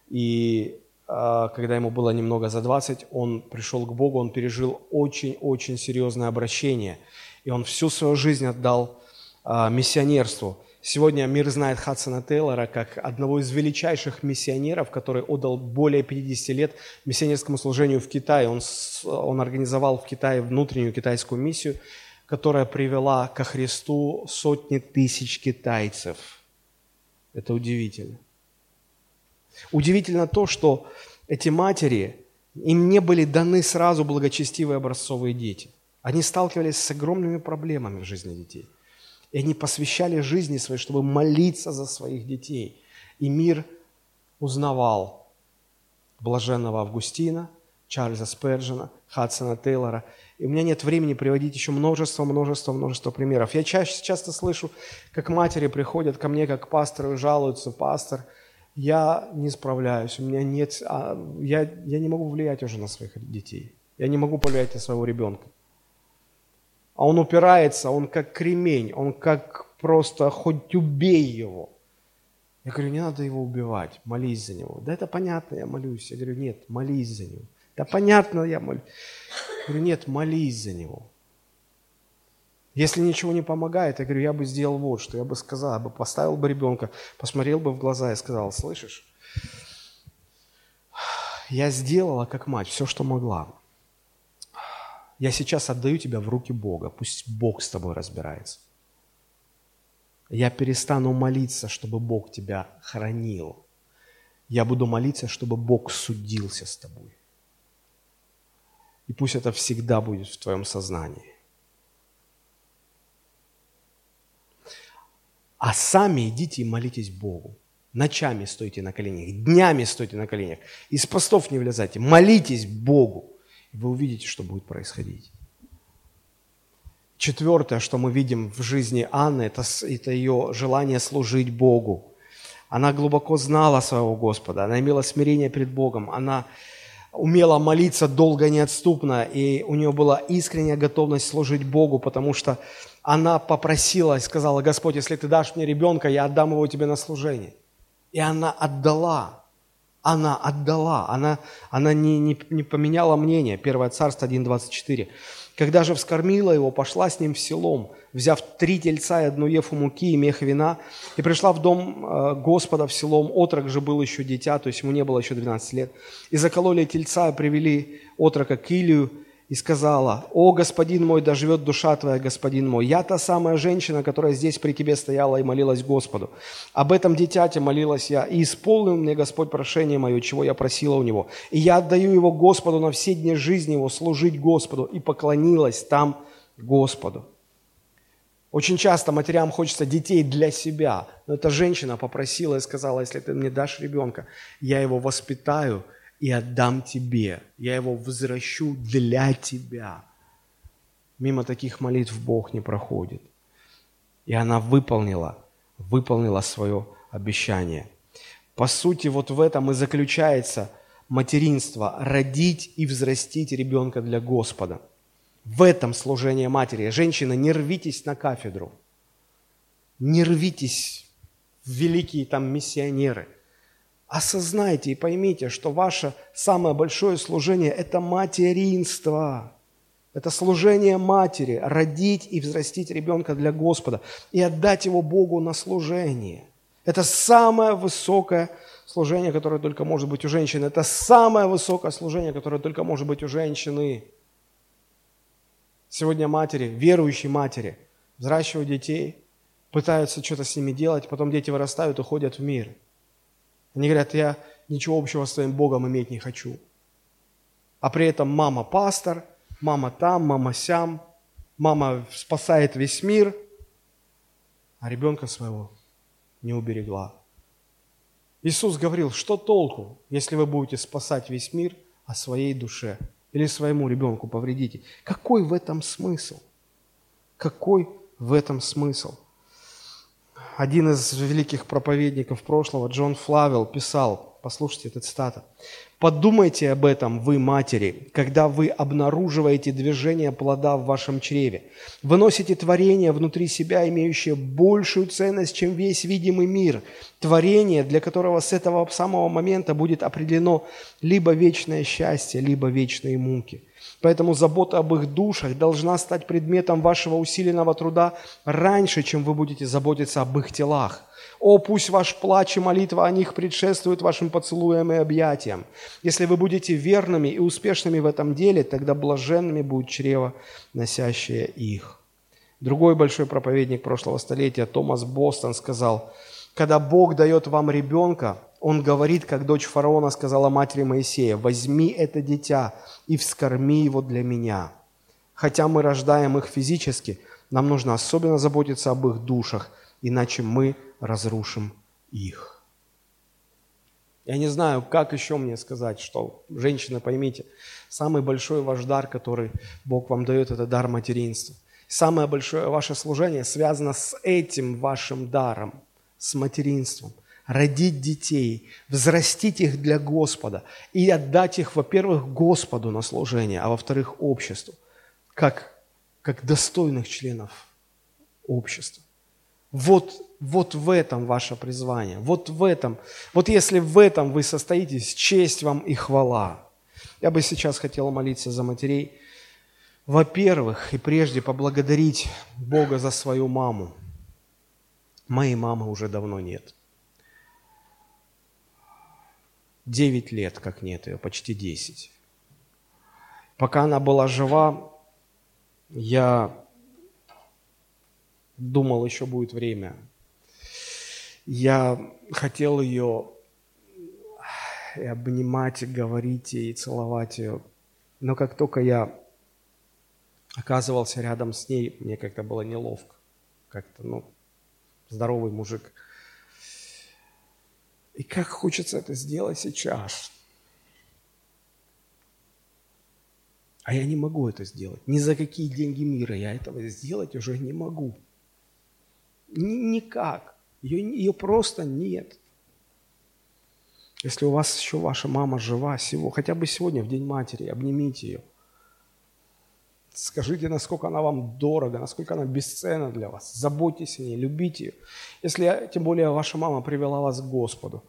A: И а, когда ему было немного за 20, он пришел к Богу, он пережил очень-очень серьезное обращение. И он всю свою жизнь отдал а, миссионерству. Сегодня мир знает Хадсона Тейлора как одного из величайших миссионеров, который отдал более 50 лет миссионерскому служению в Китае. Он, он организовал в Китае внутреннюю китайскую миссию, которая привела ко Христу сотни тысяч китайцев. Это удивительно. Удивительно то, что эти матери, им не были даны сразу благочестивые образцовые дети. Они сталкивались с огромными проблемами в жизни детей. И они посвящали жизни своей, чтобы молиться за своих детей. И мир узнавал блаженного Августина, Чарльза Спержина, Хадсона Тейлора. И у меня нет времени приводить еще множество, множество, множество примеров. Я чаще, часто слышу, как матери приходят ко мне, как пасторы, жалуются, пастор, я не справляюсь, у меня нет, а, я, я не могу влиять уже на своих детей. Я не могу повлиять на своего ребенка а он упирается, он как кремень, он как просто хоть убей его. Я говорю, не надо его убивать, молись за него. Да это понятно, я молюсь. Я говорю, нет, молись за него. Да понятно, я молюсь. Я говорю, нет, молись за него. Если ничего не помогает, я говорю, я бы сделал вот что. Я бы сказал, я бы поставил бы ребенка, посмотрел бы в глаза и сказал, слышишь, я сделала как мать все, что могла я сейчас отдаю тебя в руки Бога, пусть Бог с тобой разбирается. Я перестану молиться, чтобы Бог тебя хранил. Я буду молиться, чтобы Бог судился с тобой. И пусть это всегда будет в твоем сознании. А сами идите и молитесь Богу. Ночами стойте на коленях, днями стойте на коленях. Из постов не влезайте. Молитесь Богу вы увидите, что будет происходить. Четвертое, что мы видим в жизни Анны, это, это ее желание служить Богу. Она глубоко знала своего Господа, она имела смирение перед Богом, она умела молиться долго, неотступно, и у нее была искренняя готовность служить Богу, потому что она попросила и сказала, Господь, если ты дашь мне ребенка, я отдам его тебе на служение. И она отдала она отдала, она, она не, не, не поменяла мнение. Первое Царство 1.24. Когда же вскормила его, пошла с ним в селом, взяв три тельца и одну ефу муки и мех вина, и пришла в дом э, Господа в селом. Отрок же был еще дитя, то есть ему не было еще 12 лет. И закололи тельца, и привели отрока к Илию, и сказала, «О, господин мой, да живет душа твоя, господин мой! Я та самая женщина, которая здесь при тебе стояла и молилась Господу. Об этом дитяте молилась я, и исполнил мне Господь прошение мое, чего я просила у него. И я отдаю его Господу на все дни жизни его, служить Господу». И поклонилась там Господу. Очень часто матерям хочется детей для себя. Но эта женщина попросила и сказала, если ты мне дашь ребенка, я его воспитаю и отдам тебе. Я его возвращу для тебя. Мимо таких молитв Бог не проходит. И она выполнила, выполнила свое обещание. По сути, вот в этом и заключается материнство – родить и взрастить ребенка для Господа – в этом служение матери. Женщина, не рвитесь на кафедру. Не рвитесь в великие там миссионеры. Осознайте и поймите, что ваше самое большое служение – это материнство. Это служение матери, родить и взрастить ребенка для Господа и отдать его Богу на служение. Это самое высокое служение, которое только может быть у женщины. Это самое высокое служение, которое только может быть у женщины. Сегодня матери, верующие матери, взращивают детей, пытаются что-то с ними делать, потом дети вырастают уходят в мир. Они говорят, я ничего общего с твоим Богом иметь не хочу. А при этом мама пастор, мама там, мама сям, мама спасает весь мир, а ребенка своего не уберегла. Иисус говорил, что толку, если вы будете спасать весь мир, а своей душе – или своему ребенку повредите. Какой в этом смысл? Какой в этом смысл? Один из великих проповедников прошлого, Джон Флавел, писал, послушайте эту цитату, Подумайте об этом, вы, матери, когда вы обнаруживаете движение плода в вашем чреве. Вы носите творение внутри себя, имеющее большую ценность, чем весь видимый мир. Творение, для которого с этого самого момента будет определено либо вечное счастье, либо вечные муки. Поэтому забота об их душах должна стать предметом вашего усиленного труда раньше, чем вы будете заботиться об их телах – о, пусть ваш плач и молитва о них предшествуют вашим поцелуям и объятиям. Если вы будете верными и успешными в этом деле, тогда блаженными будет чрево, носящее их. Другой большой проповедник прошлого столетия, Томас Бостон, сказал, когда Бог дает вам ребенка, он говорит, как дочь фараона сказала матери Моисея, «Возьми это дитя и вскорми его для меня». Хотя мы рождаем их физически, нам нужно особенно заботиться об их душах, иначе мы разрушим их. Я не знаю, как еще мне сказать, что, женщина, поймите, самый большой ваш дар, который Бог вам дает, это дар материнства. Самое большое ваше служение связано с этим вашим даром, с материнством. Родить детей, взрастить их для Господа и отдать их, во-первых, Господу на служение, а во-вторых, обществу, как, как достойных членов общества. Вот, вот в этом ваше призвание, вот в этом. Вот если в этом вы состоитесь, честь вам и хвала. Я бы сейчас хотел молиться за матерей. Во-первых, и прежде поблагодарить Бога за свою маму. Моей мамы уже давно нет. Девять лет, как нет ее, почти десять. Пока она была жива, я думал, еще будет время. Я хотел ее и обнимать, и говорить, и целовать ее. Но как только я оказывался рядом с ней, мне как-то было неловко. Как-то, ну, здоровый мужик. И как хочется это сделать сейчас. А я не могу это сделать. Ни за какие деньги мира я этого сделать уже не могу. Никак. Ее, ее просто нет. Если у вас еще ваша мама жива, всего, хотя бы сегодня, в День матери, обнимите ее. Скажите, насколько она вам дорога, насколько она бесценна для вас. Заботьтесь о ней, любите ее. Если, тем более, ваша мама привела вас к Господу,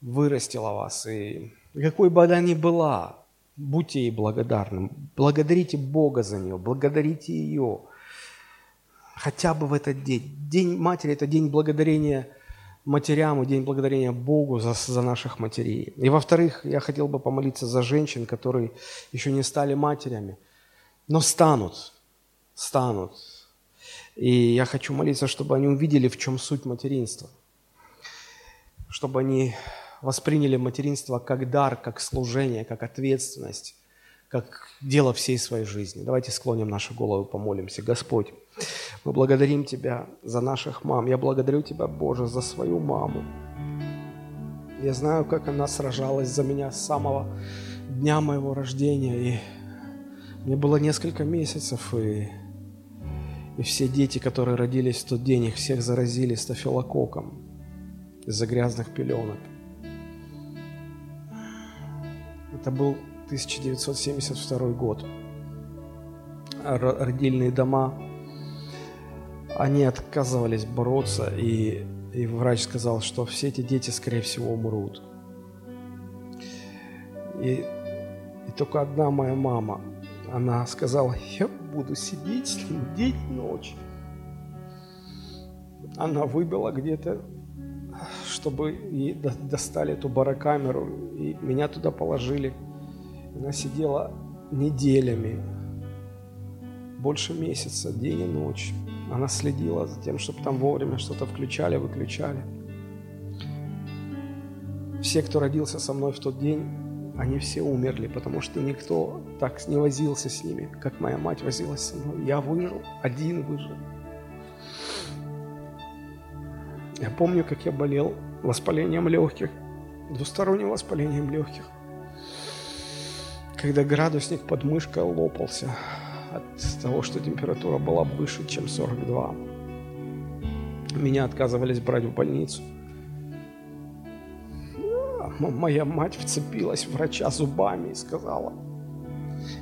A: вырастила вас, и какой бы она ни была, будьте ей благодарны. Благодарите Бога за нее, благодарите ее хотя бы в этот день. День матери – это день благодарения матерям и день благодарения Богу за, за наших матерей. И во-вторых, я хотел бы помолиться за женщин, которые еще не стали матерями, но станут, станут. И я хочу молиться, чтобы они увидели, в чем суть материнства, чтобы они восприняли материнство как дар, как служение, как ответственность, как дело всей своей жизни. Давайте склоним наши головы, помолимся. Господь, мы благодарим Тебя за наших мам. Я благодарю Тебя, Боже, за свою маму. Я знаю, как она сражалась за меня с самого дня моего рождения. И мне было несколько месяцев, и, и все дети, которые родились в тот день, их всех заразили стафилококком из-за грязных пеленок. Это был 1972 год. Родильные дома, они отказывались бороться, и, и врач сказал, что все эти дети, скорее всего, умрут. И, и только одна моя мама, она сказала, я буду сидеть с ним день и ночь. Она выбила где-то, чтобы ей достали эту барокамеру, и меня туда положили – она сидела неделями, больше месяца, день и ночь. Она следила за тем, чтобы там вовремя что-то включали, выключали. Все, кто родился со мной в тот день, они все умерли, потому что никто так не возился с ними, как моя мать возилась со мной. Я выжил, один выжил. Я помню, как я болел воспалением легких, двусторонним воспалением легких когда градусник под мышкой лопался от того, что температура была выше, чем 42. Меня отказывались брать в больницу. Моя мать вцепилась в врача зубами и сказала,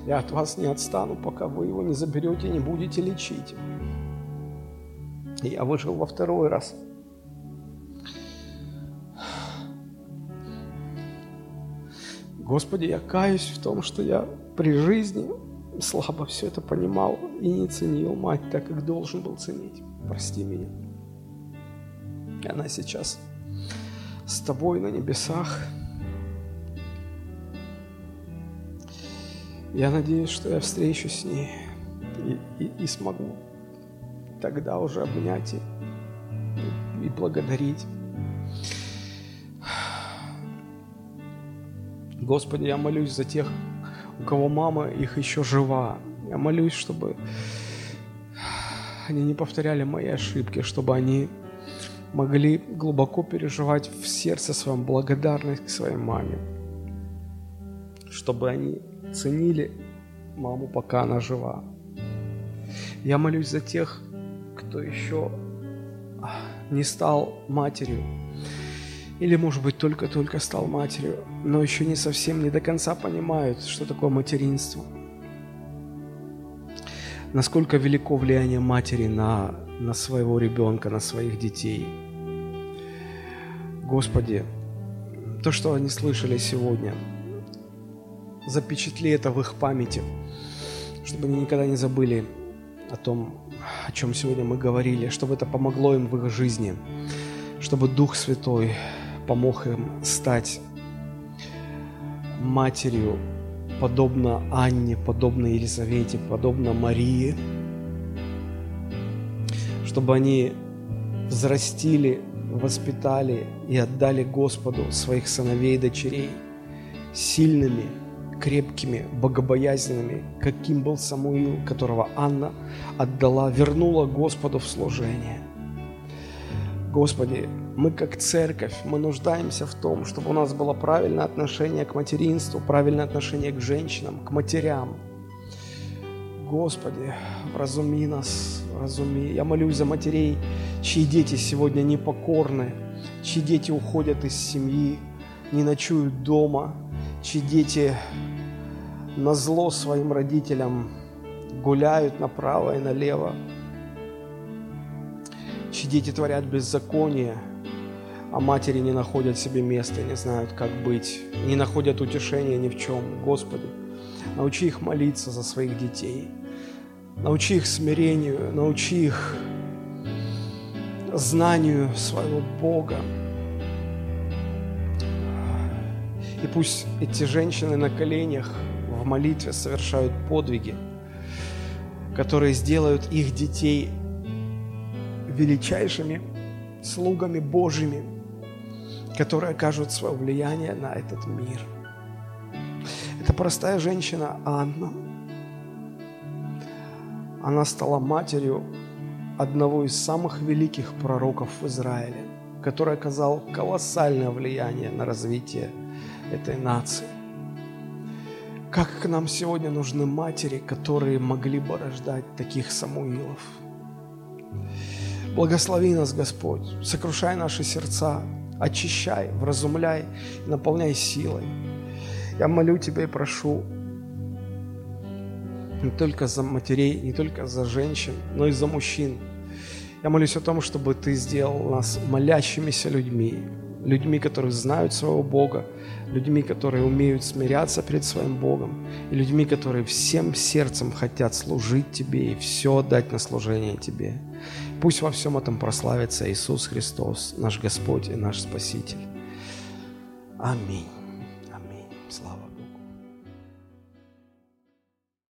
A: я от вас не отстану, пока вы его не заберете, не будете лечить. И я выжил во второй раз – Господи, я каюсь в том, что я при жизни слабо все это понимал и не ценил мать так, как должен был ценить. Прости меня. И она сейчас с тобой на небесах. Я надеюсь, что я встречусь с ней и, и, и смогу тогда уже обнять и, и благодарить. Господи, я молюсь за тех, у кого мама их еще жива. Я молюсь, чтобы они не повторяли мои ошибки, чтобы они могли глубоко переживать в сердце своем благодарность к своей маме, чтобы они ценили маму, пока она жива. Я молюсь за тех, кто еще не стал матерью, или, может быть, только-только стал матерью, но еще не совсем, не до конца понимают, что такое материнство. Насколько велико влияние матери на, на своего ребенка, на своих детей. Господи, то, что они слышали сегодня, запечатли это в их памяти, чтобы они никогда не забыли о том, о чем сегодня мы говорили, чтобы это помогло им в их жизни, чтобы Дух Святой помог им стать матерью, подобно Анне, подобно Елизавете, подобно Марии, чтобы они взрастили, воспитали и отдали Господу своих сыновей и дочерей сильными, крепкими, богобоязненными, каким был Самуил, которого Анна отдала, вернула Господу в служение. Господи, мы как церковь, мы нуждаемся в том, чтобы у нас было правильное отношение к материнству, правильное отношение к женщинам, к матерям. Господи, вразуми нас, вразуми. Я молюсь за матерей, чьи дети сегодня непокорны, чьи дети уходят из семьи, не ночуют дома, чьи дети на зло своим родителям гуляют направо и налево, чьи дети творят беззаконие, а матери не находят себе места, не знают, как быть, не находят утешения ни в чем. Господи, научи их молиться за своих детей, научи их смирению, научи их знанию своего Бога. И пусть эти женщины на коленях в молитве совершают подвиги, которые сделают их детей величайшими слугами Божьими, которые окажут свое влияние на этот мир. Это простая женщина Анна. Она стала матерью одного из самых великих пророков в Израиле, который оказал колоссальное влияние на развитие этой нации. Как к нам сегодня нужны матери, которые могли бы рождать таких Самуилов. Благослови нас, Господь, сокрушай наши сердца, очищай, вразумляй, наполняй силой. Я молю Тебя и прошу не только за матерей, не только за женщин, но и за мужчин. Я молюсь о том, чтобы Ты сделал нас молящимися людьми, людьми, которые знают своего Бога, людьми, которые умеют смиряться перед своим Богом, и людьми, которые всем сердцем хотят служить Тебе и все отдать на служение Тебе. Пусть во всем этом прославится Иисус Христос, наш Господь и наш Спаситель. Аминь.